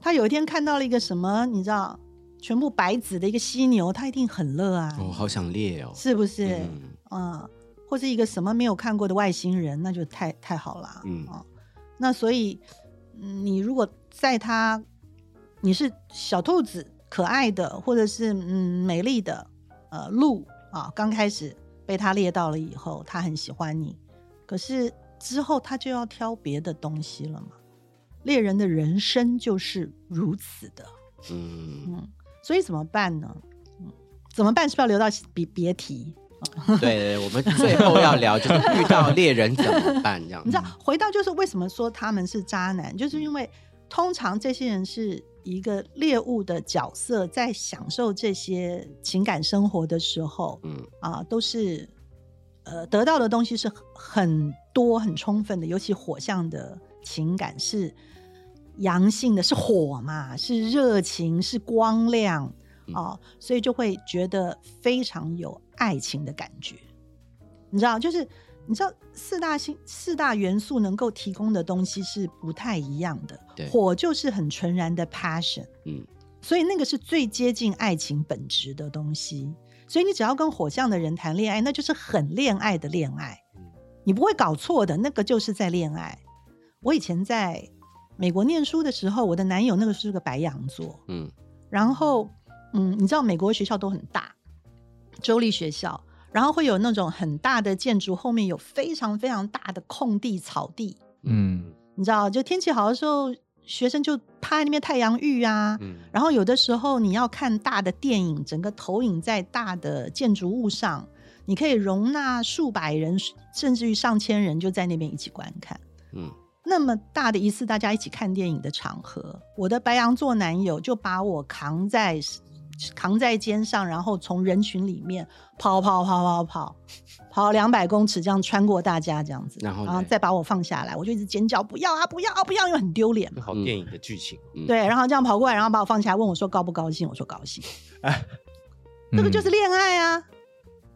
他有一天看到了一个什么，你知道，全部白紫的一个犀牛，他一定很乐啊，我、好想猎哦。是不是？嗯。嗯，或是一个什么没有看过的外星人，那就太太好了。嗯。哦，那所以，嗯你如果在他，你是小兔子，可爱的，或者是嗯美丽的，呃鹿啊，刚开始被他猎到了以后，他很喜欢你，可是之后他就要挑别的东西了嘛。猎人的人生就是如此的，嗯，嗯，所以怎么办呢？嗯，怎么办？是不是要留到别别提？对，我们最后要聊就是遇到猎人怎么办这样你。知道，回到就是为什么说他们是渣男，就是因为通常这些人是一个猎物的角色，在享受这些情感生活的时候嗯啊，都是呃得到的东西是很很多很充分的，尤其火象的情感是阳性的，是火嘛，是热情，是光亮嗯啊，所以就会觉得非常有爱情的感觉。你知道，就是你知道四大星四大元素能够提供的东西是不太一样的对。火就是很纯然的 passion，嗯所以那个是最接近爱情本质的东西。所以你只要跟火象的人谈恋爱，那就是很恋爱的恋爱，你不会搞错的，那个就是在恋爱。我以前在美国念书的时候，我的男友那个是个白羊座，嗯然后，嗯，你知道美国学校都很大，州立学校，然后会有那种很大的建筑，后面有非常非常大的空地、草地。嗯，你知道，就天气好的时候，学生就趴在那边太阳浴啊。嗯，然后有的时候你要看大的电影，整个投影在大的建筑物上，你可以容纳数百人，甚至于上千人就在那边一起观看。嗯那么大的一次大家一起看电影的场合，我的白羊座男友就把我扛在扛在肩上，然后从人群里面跑跑跑跑跑跑两百公尺，这样穿过大家这样子，然后呢再把我放下来，我就一直尖叫不要啊不要啊不要，因为很丢脸嘛。好电影的剧情，嗯，对，然后这样跑过来，然后把我放下来，问我说高不高兴？我说高兴。这个嗯就是恋爱啊！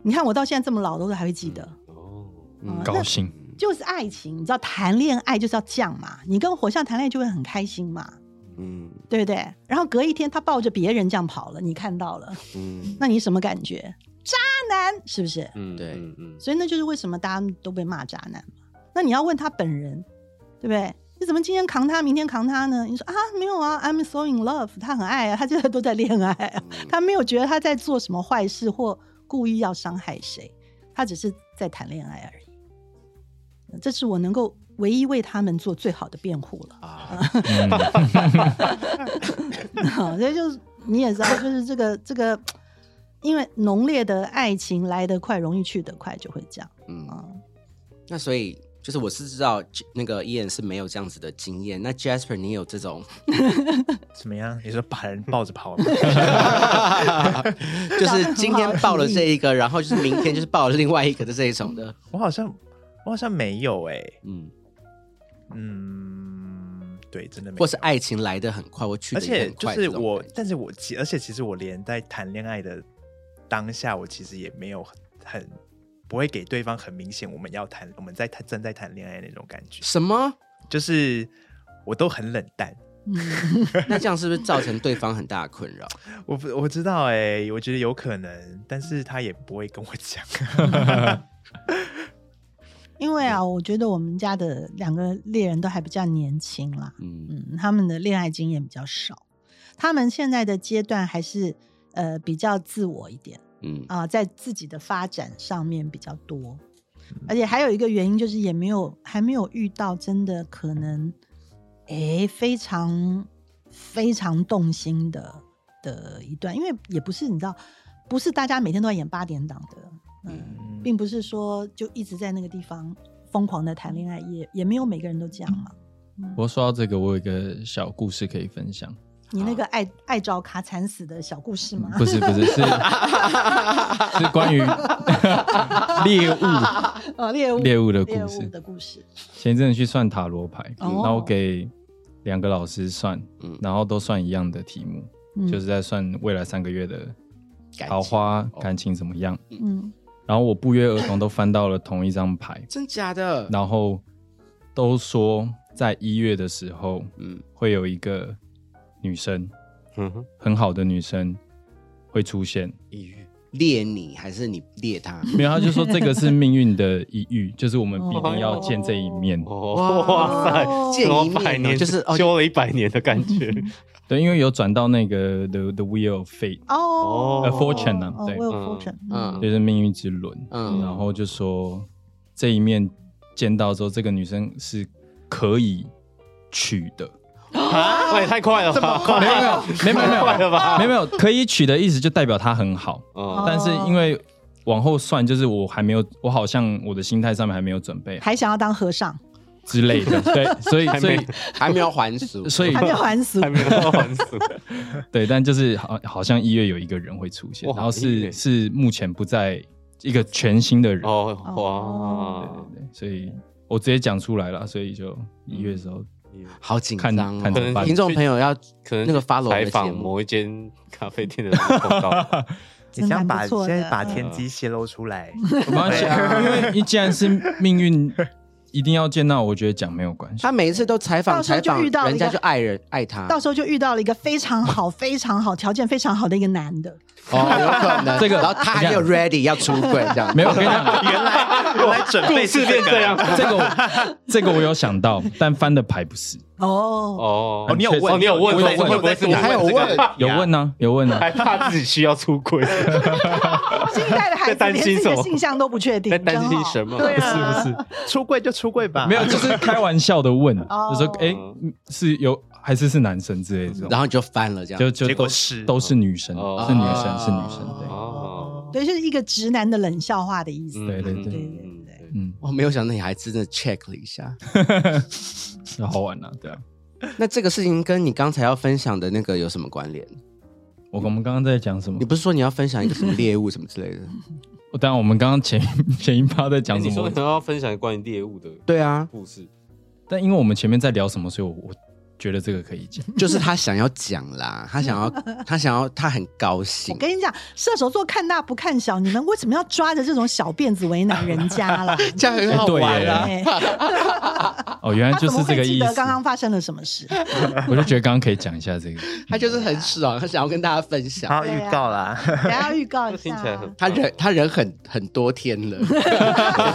你看我到现在这么老，都是还会记得。哦，嗯高兴，就是爱情，你知道谈恋爱就是要这样嘛，你跟火象谈恋爱就会很开心嘛，嗯对不对？然后隔一天他抱着别人这样跑了，你看到了，嗯，那你什么感觉？渣男是不是？嗯，对嗯嗯，所以那就是为什么大家都被骂渣男嘛。那你要问他本人，对不对？你怎么今天扛他，明天扛他呢？你说啊，没有啊，I'm so in love，他很爱啊，他现在都在恋爱啊，他没有觉得他在做什么坏事或故意要伤害谁，他只是在谈恋爱而已。这是我能够唯一为他们做最好的辩护了。啊，所以就是你也知道，就是这个这个，因为浓烈的爱情来得快，容易去得快，就会这样嗯，啊。那所以就是我是知道那个 Ian 是没有这样子的经验，那 Jasper 你有这种，怎么样？你说把人抱着跑吗？就是今天抱了这一个，然后就是明天就是抱了另外一个的这一种的，我好像我好像没有哎、嗯，嗯，对，真的没有。或是爱情来的很快，我去而且就是我但是我其而且其实我连在谈恋爱的当下，我其实也没有很很不会给对方很明显我们要谈我们在谈正在谈恋爱那种感觉，什么？就是我都很冷淡。嗯，那这样是不是造成对方很大的困扰？我不我知道哎、我觉得有可能，但是他也不会跟我讲。因为啊，我觉得我们家的两个猎人都还比较年轻啦，嗯嗯，他们的恋爱经验比较少，他们现在的阶段还是呃比较自我一点嗯。啊、在自己的发展上面比较多，而且还有一个原因就是也没有还没有遇到真的可能，哎，非常非常动心的的一段，因为也不是你知道，不是大家每天都在演八点档的，嗯，嗯。并不是说就一直在那个地方疯狂的谈恋爱，也也没有每个人都这样嘛。不过说到这个，我有一个小故事可以分享。你那个爱爱找卡惨死的小故事吗？不是不是是 是关于 猎物。哦，猎物。猎物的故事。的故事，前一阵子去算塔罗牌，哦。然后我给两个老师算，嗯。然后都算一样的题目，嗯。就是在算未来三个月的桃花哦。感情怎么样。嗯然后我不约而同都翻到了同一张牌，真假的？然后都说在一月的时候嗯会有一个女生，嗯哼，很好的女生会出现。抑郁，猎你还是你猎他？没有，他就说这个是命运的一遇，就是我们必定要见这一面。哦，哇塞，见一面百年，哦就是哦修了一百年的感觉，对，因为有转到那个 the the wheel of fate，哦呃 fortune 啊哦对嗯 fortune，嗯嗯就是命运之轮。嗯然后就说这一面见到之后，这个女生是可以娶的。啊，那也太 快了吧，没有没有没有没有没有快了吧，没有没有，可以取的意思就代表他很好，哦。但是因为往后算，就是我还没有，我好像我的心态上面还没有准备还想要当和尚，之类的，对，所以还没所以还没有还俗，所以还没有还俗。还，没有还俗，对，但就是好好像一月有一个人会出现，哇然后一月。是是目前不在一个全新的人，哦哦。哇，对，所以我直接讲出来了，所以就一月的时候，好紧看张哦。看怎么办。听众朋友要可能那个 follow 我采的节目。访某一间咖啡店的时候碰到，你想把真蛮不错现在把天机泄露出来，没关系啊，因为你既然是命运一定要见到，我觉得讲没有关系他。每一次都采访到时候采访就遇到，了人家就爱人爱他。到时候就遇到了一个非常好、非常好、条件非常好的一个男的，哦，有可能 这个然后他还没有 ready 要出柜这样。没有，我跟你讲，原来原来准备是 变这样这个我这个我有想到，但翻的牌不是，哦，哦。哦，你有问，哦你有问我有问会不会是你还有问有问呢，有问呢。还怕自己需要出柜，新一代的孩子连自己担心什么？的性向都不确定，在担心什么？对是，不是。出柜就出柜吧，没有，就是开玩笑的问，哦。就说哎、是有还是是男生之类的，然后你就翻了这样。就就结果是。都是女生，哦。是女生是女生，对，哦，对，就是一个直男的冷笑话的意思。对。对对对，嗯，我没有想到你还真的 check 了一下。是好玩啊，对啊。那这个事情跟你刚才要分享的那个有什么关联？我我们刚刚在讲什么你？不是说你要分享一个什么猎物什么之类的？当 然，我们刚刚前 前一趴在讲什么讲你说你？要分享关于猎物的对啊，故事，但因为我们前面在聊什么，所以我我觉得这个可以讲。就是他想要讲啦，他想要，他想要，他很高兴我。跟你讲，射手座看大不看小，你们为什么要抓着这种小辫子为难人家啦？这样很好玩啊！哎 哦，原来就是这个意思。刚刚发生了什么事？我就觉得刚刚可以讲一下这个。他就是很爽，他想要跟大家分享。好预告啦，等一下预告一下听起来很。他人他人很很多天了，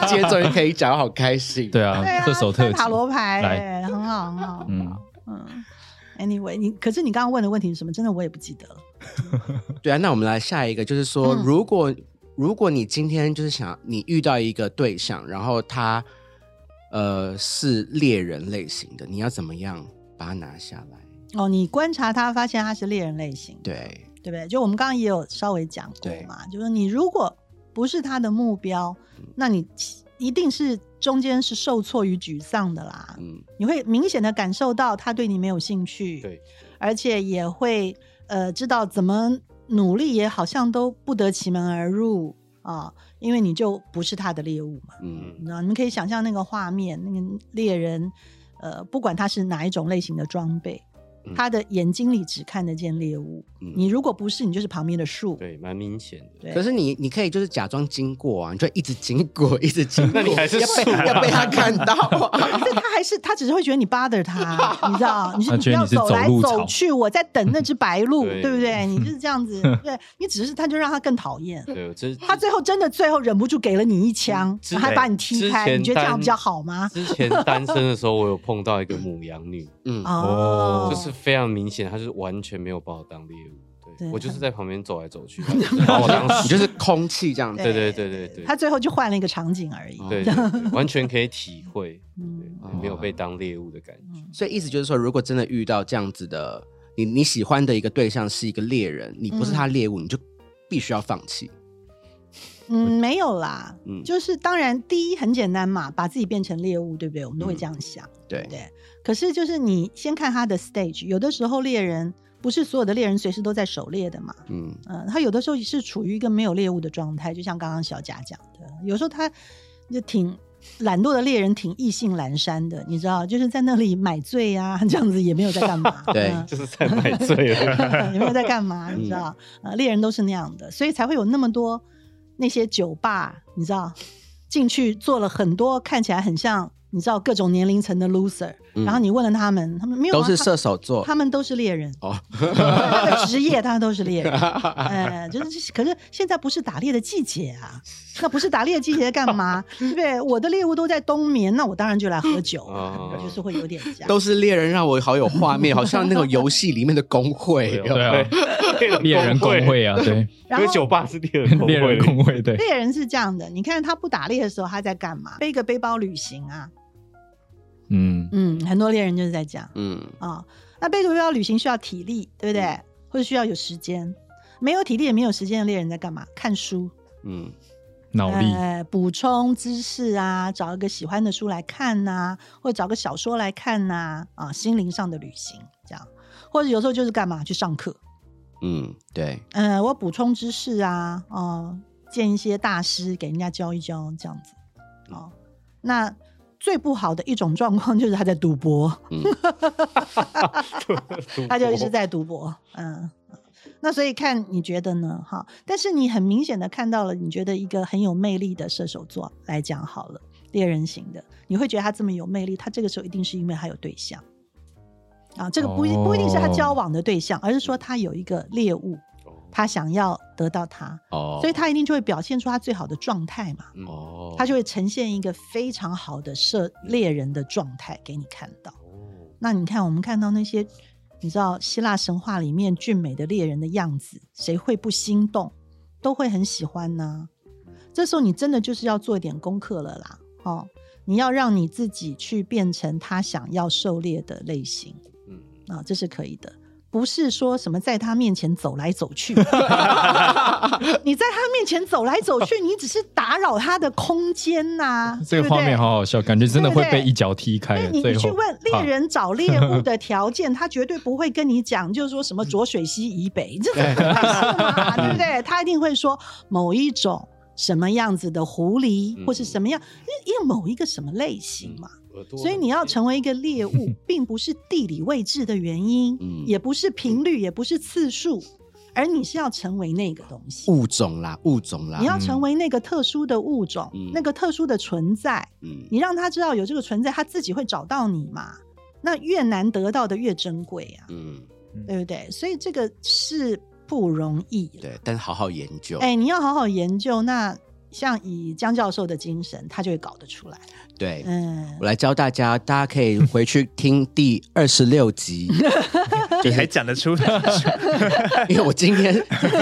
今天终于可以讲，好开心。对啊对，啊，这手特塔罗牌，来哎，很好，很好。嗯，嗯，anyway，你可是你刚刚问的问题是什么？真的我也不记得了。对啊，那我们来下一个，就是说，嗯如果如果你今天就是想你遇到一个对象，然后他呃是猎人类型的，你要怎么样把他拿下来？哦，你观察他，发现他是猎人类型，对，对不对？就我们刚刚也有稍微讲过嘛，就是你如果不是他的目标，那你一定是中间是受挫与沮丧的啦。嗯你会明显的感受到他对你没有兴趣，对，而且也会呃知道怎么努力也好像都不得其门而入啊，因为你就不是他的猎物嘛。嗯你知道，你们可以想象那个画面，那个猎人，呃，不管他是哪一种类型的装备，嗯他的眼睛里只看得见猎物。嗯你如果不是，你就是旁边的树。对，蛮明显的。可是你你可以就是假装经过啊，你就一直经过，一直经过，那你还是要被要被他看到啊。可是他还是他只是会觉得你 bother 他，你知道？你是你不他觉得你是要走来走去，我在等那只白鹭，对 对不对？你就是这样子，对你只是他就让他更讨厌。对，这他最后真的最后忍不住给了你一枪，然后还把你踢开，你觉得这样比较好吗？之前单身的时候，我有碰到一个母羊女，嗯，哦，就是非常明显，他就是完全没有把我当猎物。对对我就是在旁边走来走去，她就是把我当你就是空气这样子。对对对对对，他最后就换了一个场景而已。对完全可以体会，没有被当猎物的感觉。所以意思就是说，如果真的遇到这样子的，你你喜欢的一个对象是一个猎人，你不是他猎物，你就必须要放弃。嗯，没有啦，嗯就是当然，第一很简单嘛，把自己变成猎物，对不对？我们都会这样想，对对不，对？可是就是你先看他的 stage，有的时候猎人不是所有的猎人随时都在狩猎的嘛，嗯嗯、他有的时候是处于一个没有猎物的状态，就像刚刚小贾讲的，有时候他就挺。懒惰的猎人挺意兴阑珊的，你知道，就是在那里买醉啊，这样子也没有在干嘛。对嗯就是在买醉了，有没有在干嘛？你知道，呃，猎人都是那样的，所以才会有那么多那些酒吧，你知道，进去做了很多看起来很像你知道各种年龄层的 loser，、嗯。然后你问了他们，他们没有、啊、都是射手座。他们都是猎人。哦，他的职业他们都是猎人，哎，就是可是现在不是打猎的季节啊，那不是打猎的季节干嘛？对不对？我的猎物都在冬眠，那我当然就来喝酒就是会有点这样。都是猎人，让我好有画面，好像那种游戏里面的工会。对对啊，猎人工会啊，对，然后因为酒吧是猎人工猎人会，工会，对，猎人是这样的，你看他不打猎的时候他在干嘛？背个背包旅行啊，嗯，嗯，很多猎人就是在讲。嗯。啊、那背着背包旅行需要体力，对不对？或者需要有时间，没有体力也没有时间的猎人在干嘛？看书，嗯。脑力，呃，补充知识啊，找一个喜欢的书来看呐、或者找个小说来看呐、啊，心灵上的旅行这样，或者有时候就是干嘛？去上课，嗯，对，呃，我补充知识啊，哦、见一些大师给人家教一教这样子，哦，那最不好的一种状况就是他在赌博，他就一直在赌博，嗯。那所以看你觉得呢？哈，但是你很明显的看到了，你觉得一个很有魅力的射手座来讲好了，猎人型的，你会觉得他这么有魅力，他这个时候一定是因为他有对象啊，这个不一不一定是他交往的对象，而是说他有一个猎物，他想要得到他，哦，所以他一定就会表现出他最好的状态嘛，哦，他就会呈现一个非常好的射猎人的状态给你看到。那你看，我们看到那些，你知道希腊神话里面俊美的猎人的样子，谁会不心动？都会很喜欢呢。这时候你真的就是要做一点功课了啦，哦，你要让你自己去变成他想要狩猎的类型，嗯。啊，这是可以的。不是说什么在他面前走来走去，你在他面前走来走去，你只是打扰他的空间呐、这个画面好好笑，感觉真的会被一脚踢开你你去问猎啊人找猎物的条件，他绝对不会跟你讲，就是说什么浊水溪以北，这不会是嘛，对不对？他一定会说某一种什么样子的狐狸，嗯。或是什么样，因为某一个什么类型嘛。所以你要成为一个猎物，并不是地理位置的原因，嗯也不是频率，也不是次数，而你是要成为那个东西。物种啦，物种啦，你要成为那个特殊的物种，嗯那个特殊的存在，嗯你让他知道有这个存在，他自己会找到你嘛。那越难得到的越珍贵啊，嗯，对不对？所以这个是不容易。对，但是好好研究，哎，你要好好研究。那像以江教授的精神，他就会搞得出来。对。嗯我，来教大家，大家可以回去听第二十六集，你还讲得出来？因为我今天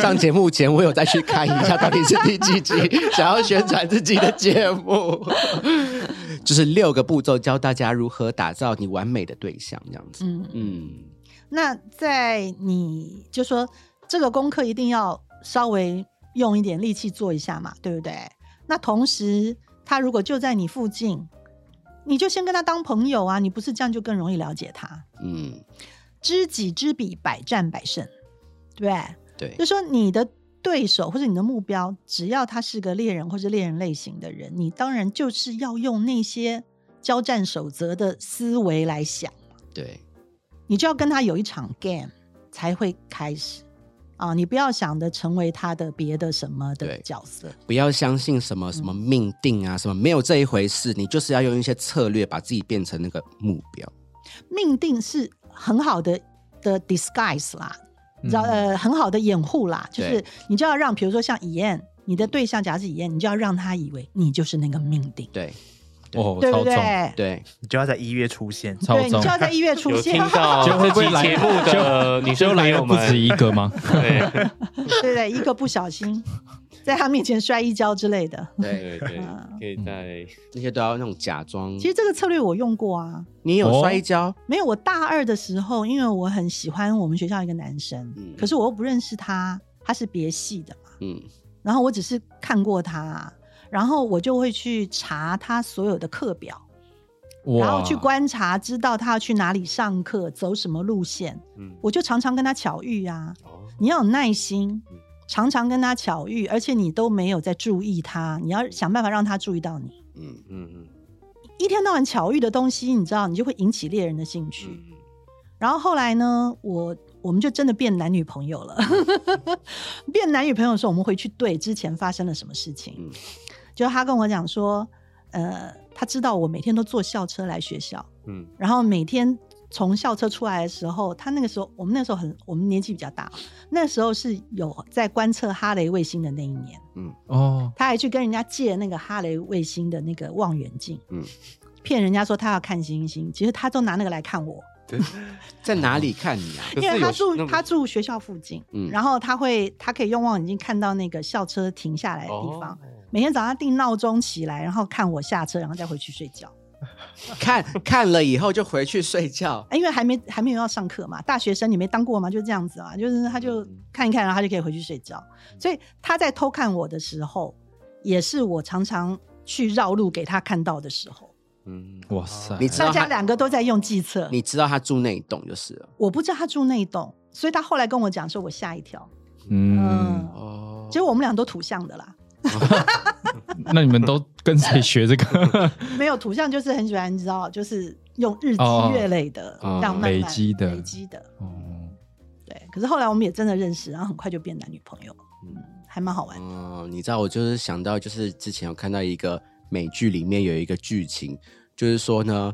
上节目前，我有再去看一下到底是第几集，想要宣传自己的节目，就是六个步骤教大家如何打造你完美的对象，这样子。嗯，嗯，那在你就说这个功课一定要稍微用一点力气做一下嘛，对不对？那同时，他如果就在你附近，你就先跟他当朋友啊，你不是这样就更容易了解他？嗯，知己知彼，百战百胜，对不对？对就，说你的对手或者你的目标，只要他是个猎人或者猎人类型的人，你当然就是要用那些交战守则的思维来想。对，你就要跟他有一场 game 才会开始啊！你不要想着成为他的别的什么的角色，不要相信什么什么命定啊，什么没有这一回事，你就是要用一些策略把自己变成那个目标。命定是很好的的 disguise 啦，你知道、呃很好的掩护啦，就是你就要让，比如说像以燕，你的对象假设是以燕，你就要让他以为你就是那个命定，对，哦，对不超重，对？对，你就要在一月出现，对，你超重。就，要在一月出有现听，到 就会不会来这期节目的女就生来了不朋友们，止一个吗？对。对 不对？一个不小心 在他面前摔一跤之类的。对，对对嗯，可以在那些都要那种假装。其实这个策略我用过啊，你有哦摔一跤，没有，我大二的时候，因为我很喜欢我们学校一个男生，嗯。可是我又不认识他，他是别系的嘛，嗯。然后我只是看过他，然后我就会去查他所有的课表，然后去观察，知道他要去哪里上课，走什么路线，嗯我就常常跟他巧遇啊。哦你要有耐心嗯，常常跟他巧遇，而且你都没有在注意他，你要想办法让他注意到你。嗯嗯嗯一天到晚巧遇的东西，你知道，你就会引起猎人的兴趣。嗯然后后来呢，我我们就真的变男女朋友了。变男女朋友的时候，我们回去对之前发生了什么事情。嗯就他跟我讲说，呃，他知道我每天都坐校车来学校，嗯然后每天从校车出来的时候，他那个时候我们那时候很我们年纪比较大，那时候是有在观测哈雷卫星的那一年，嗯哦，他还去跟人家借那个哈雷卫星的那个望远镜，嗯，骗人家说他要看星星，其实他都拿那个来看我。在哪里看你啊？因为他住他住学校附近，嗯然后他会他可以用望远镜看到那个校车停下来的地方。哦每天早上定闹钟起来，然后看我下车，然后再回去睡觉。看看了以后就回去睡觉。哎因为还没还没有要上课嘛，大学生你没当过吗？就这样子啊，就是他就看一看，然后他就可以回去睡觉。所以他在偷看我的时候，也是我常常去绕路给他看到的时候。嗯哇塞，大家你知道他，两个都在用计策，你知道他住那一栋就是了。我不知道他住那一栋，所以他后来跟我讲说，我吓一跳。嗯，嗯，哦结果我们俩都土象的啦。那你们都跟谁学这个？没有图像就是很喜欢，你知道，就是用日积哦月累的，哦这样慢慢累积的累积的。哦，对，可是后来我们也真的认识，然后很快就变男女朋友，嗯，还蛮好玩的。哦，你知道，我就是想到，就是之前有看到一个美剧里面有一个剧情，就是说呢，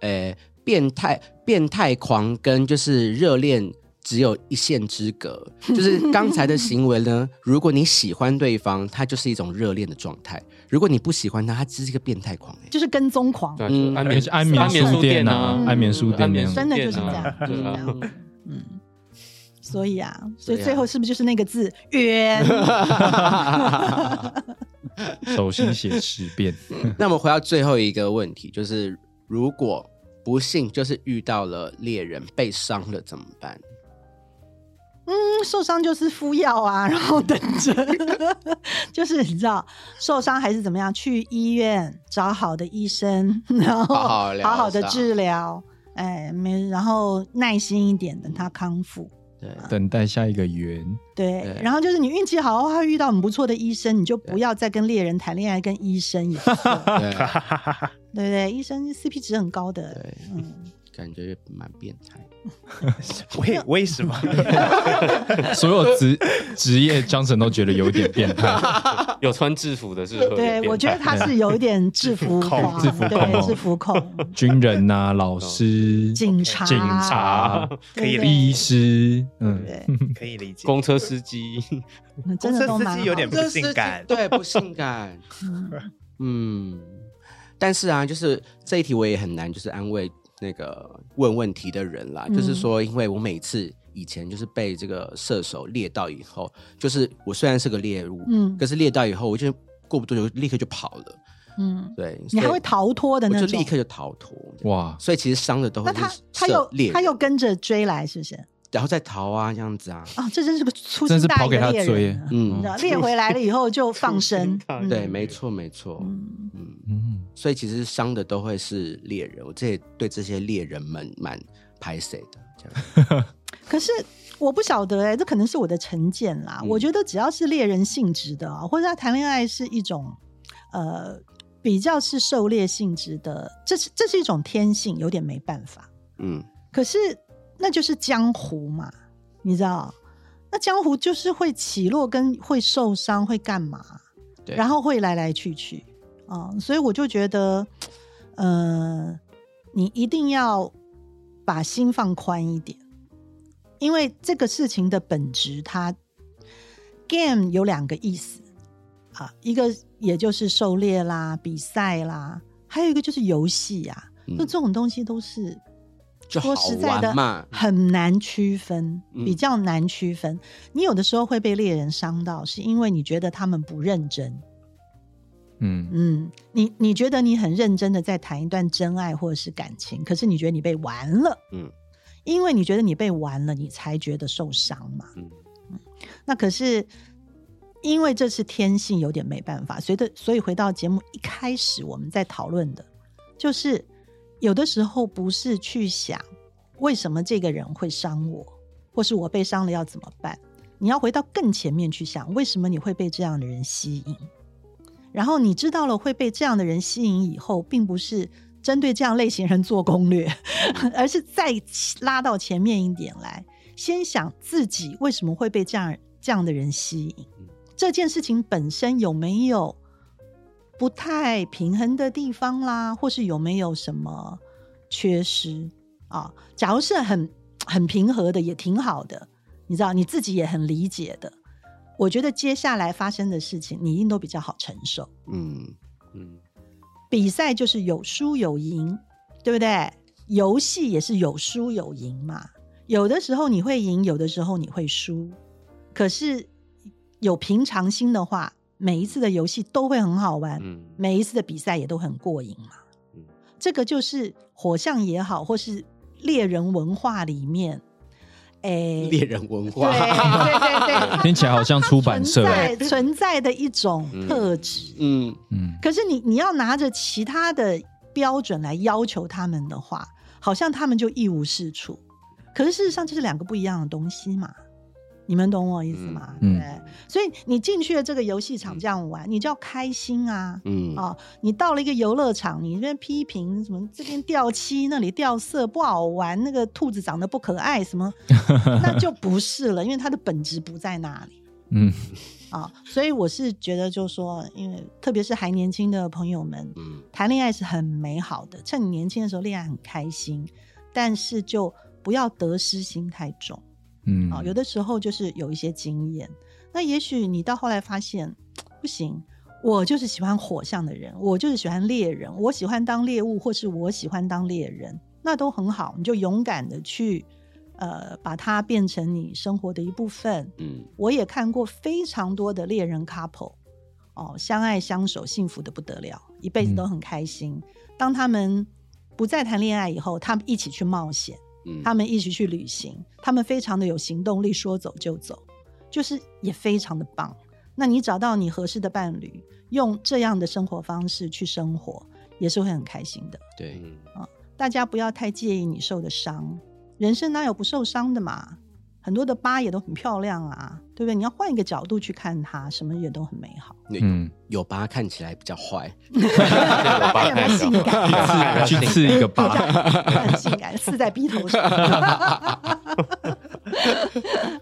呃，变态变态狂跟就是热恋只有一线之隔，就是刚才的行为呢，如果你喜欢对方，他就是一种热恋的状态；如果你不喜欢他，他只是一个变态狂、欸。就是跟踪狂，对啊，嗯就安眠安眠安眠书店店啊，安眠书店真的就是这样，就是这样。嗯，所以啊，所以最后是不是就是那个字冤？手心写十遍。那我们回到最后一个问题，就是如果不幸就是遇到了猎人被伤了怎么办？嗯受伤就是敷药啊，然后等着，就是你知道受伤还是怎么样，去医院找好的医生，然后好好疗好好的治疗，哎，没，然后耐心一点，等他康复。对，等待下一个缘，对，对。然后就是你运气好的话，遇到很不错的医生，你就不要再跟猎人谈恋爱，跟医生也错，对，对不对？医生 CP 值很高的，对。嗯，感觉蛮变态。为为什么？所有职职业张晨都觉得有点变态。有穿制服的是对，我觉得他是有一点制服控，制服控。对，制服控，军人呐、老师、警察，警察、可以对医师，嗯，对，可以理解。公车司机，公车司机有点不是性感。对，不性感。嗯。嗯，但是啊，就是这一题我也很难，就是安慰那个问问题的人啦。嗯就是说，因为我每次以前就是被这个射手猎到以后，就是我虽然是个猎物，嗯可是猎到以后，我就过不多久立刻就跑了。嗯，对，你还会逃脱的那种就立。刻就逃脱。哇，所以其实伤的都会那他他又他又跟着追来，是不是？然后再逃啊，这样子啊。啊，这真是个粗心大意是跑给他的猎人啊。嗯猎回来了以后就 放生，对，没错，没错。嗯嗯，嗯，所以其实伤的都会是猎人，我这也对这些猎人们蛮拍谁的这样。可是我不晓得哎、这可能是我的成见啦。嗯我觉得只要是猎人性质的啊，或者他谈恋爱是一种呃比较是狩猎性质的，这是这是一种天性，有点没办法。嗯，可是那就是江湖嘛，你知道？那江湖就是会起落，跟会受伤，会干嘛？对。然后会来来去去啊、所以我就觉得，呃，你一定要把心放宽一点，因为这个事情的本质，它 game 有两个意思啊，一个也就是狩猎啦、比赛啦，还有一个就是游戏呀、嗯就这种东西都是就好说实在的玩嘛。很难区分，嗯比较难区分。你有的时候会被猎人伤到，是因为你觉得他们不认真。嗯，嗯，你你觉得你很认真的在谈一段真爱或者是感情，可是你觉得你被玩了，嗯因为你觉得你被玩了，你才觉得受伤嘛。嗯那可是因为这是天性，有点没办法。随着所以回到节目一开始我们在讨论的，就是有的时候不是去想为什么这个人会伤我，或是我被伤了要怎么办，你要回到更前面去想，为什么你会被这样的人吸引。然后你知道了会被这样的人吸引以后，并不是针对这样类型人做攻略，而是再拉到前面一点来，先想自己为什么会被这样这样的人吸引，这件事情本身有没有不太平衡的地方啦，或是有没有什么缺失啊？假如是很很平和的，也挺好的，你知道你自己也很理解的。我觉得接下来发生的事情，你一定都比较好承受。嗯嗯，比赛就是有输有赢，对不对？游戏也是有输有赢嘛。有的时候你会赢，有的时候你会输。可是有平常心的话，每一次的游戏都会很好玩，嗯每一次的比赛也都很过瘾嘛。嗯这个就是火象也好，或是猎人文化里面，诶，猎人文化，对对对，听起来好像出版社存，在存在的一种嗯特质。嗯嗯，可是你你要拿着其他的标准来要求他们的话，好像他们就一无是处。可是事实上，这是两个不一样的东西嘛。你们懂我意思吗？嗯对，所以你进去了这个游戏场这样玩，你就要开心啊。嗯，哦，你到了一个游乐场，你这边批评什么这边掉漆，那里掉色不好玩，那个兔子长得不可爱，什么 那就不是了，因为它的本质不在那里嗯啊、所以我是觉得，就是说，因为特别是还年轻的朋友们，嗯谈恋爱是很美好的，趁你年轻的时候恋爱很开心，但是就不要得失心太重。嗯啊、有的时候就是有一些经验。那也许你到后来发现不行，我就是喜欢火象的人，我就是喜欢猎人，我喜欢当猎物，或是我喜欢当猎人，那都很好，你就勇敢的去呃把它变成你生活的一部分。嗯我也看过非常多的猎人 couple，哦，相爱相守，幸福的不得了，一辈子都很开心。当他们不再谈恋爱以后，他们一起去冒险。嗯，他们一起去旅行，他们非常的有行动力，说走就走，就是也非常的棒。那你找到你合适的伴侣，用这样的生活方式去生活，也是会很开心的。对，嗯大家不要太介意你受的伤，人生哪有不受伤的嘛？很多的疤也都很漂亮啊，对不对？你要换一个角度去看它，什么也都很美好。有嗯，有疤看起来比较坏，性感，去刺一个疤，很性感，刺在鼻头上，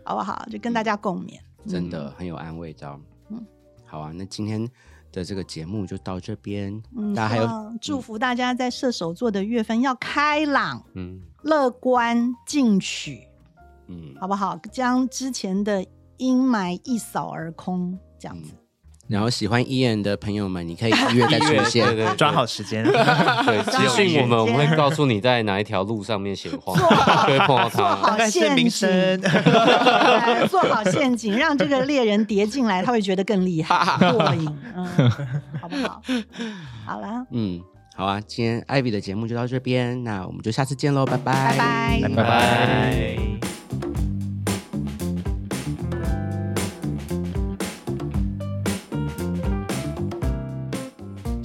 好不好？就跟大家共勉。真的很有安慰到。嗯好啊，那今天的这个节目就到这边，嗯，大家还有祝福大家在射手座的月份要开朗、嗯，乐观、进取，嗯，好不好？将之前的阴霾一扫而空，这样子。然后喜欢伊人的朋友们，你可以一月再 出对现。对对，抓好时间。对，私讯我们，我们会告诉你在哪一条路上面闲晃，做好就会碰到做好他。大概是陷阱，做好陷阱，让这个猎人叠进来，他会觉得更厉害、过瘾，嗯，好不好？好了，嗯，好啊，今天 Ivy 的节目就到这边，那我们就下次见喽，拜拜拜。拜拜。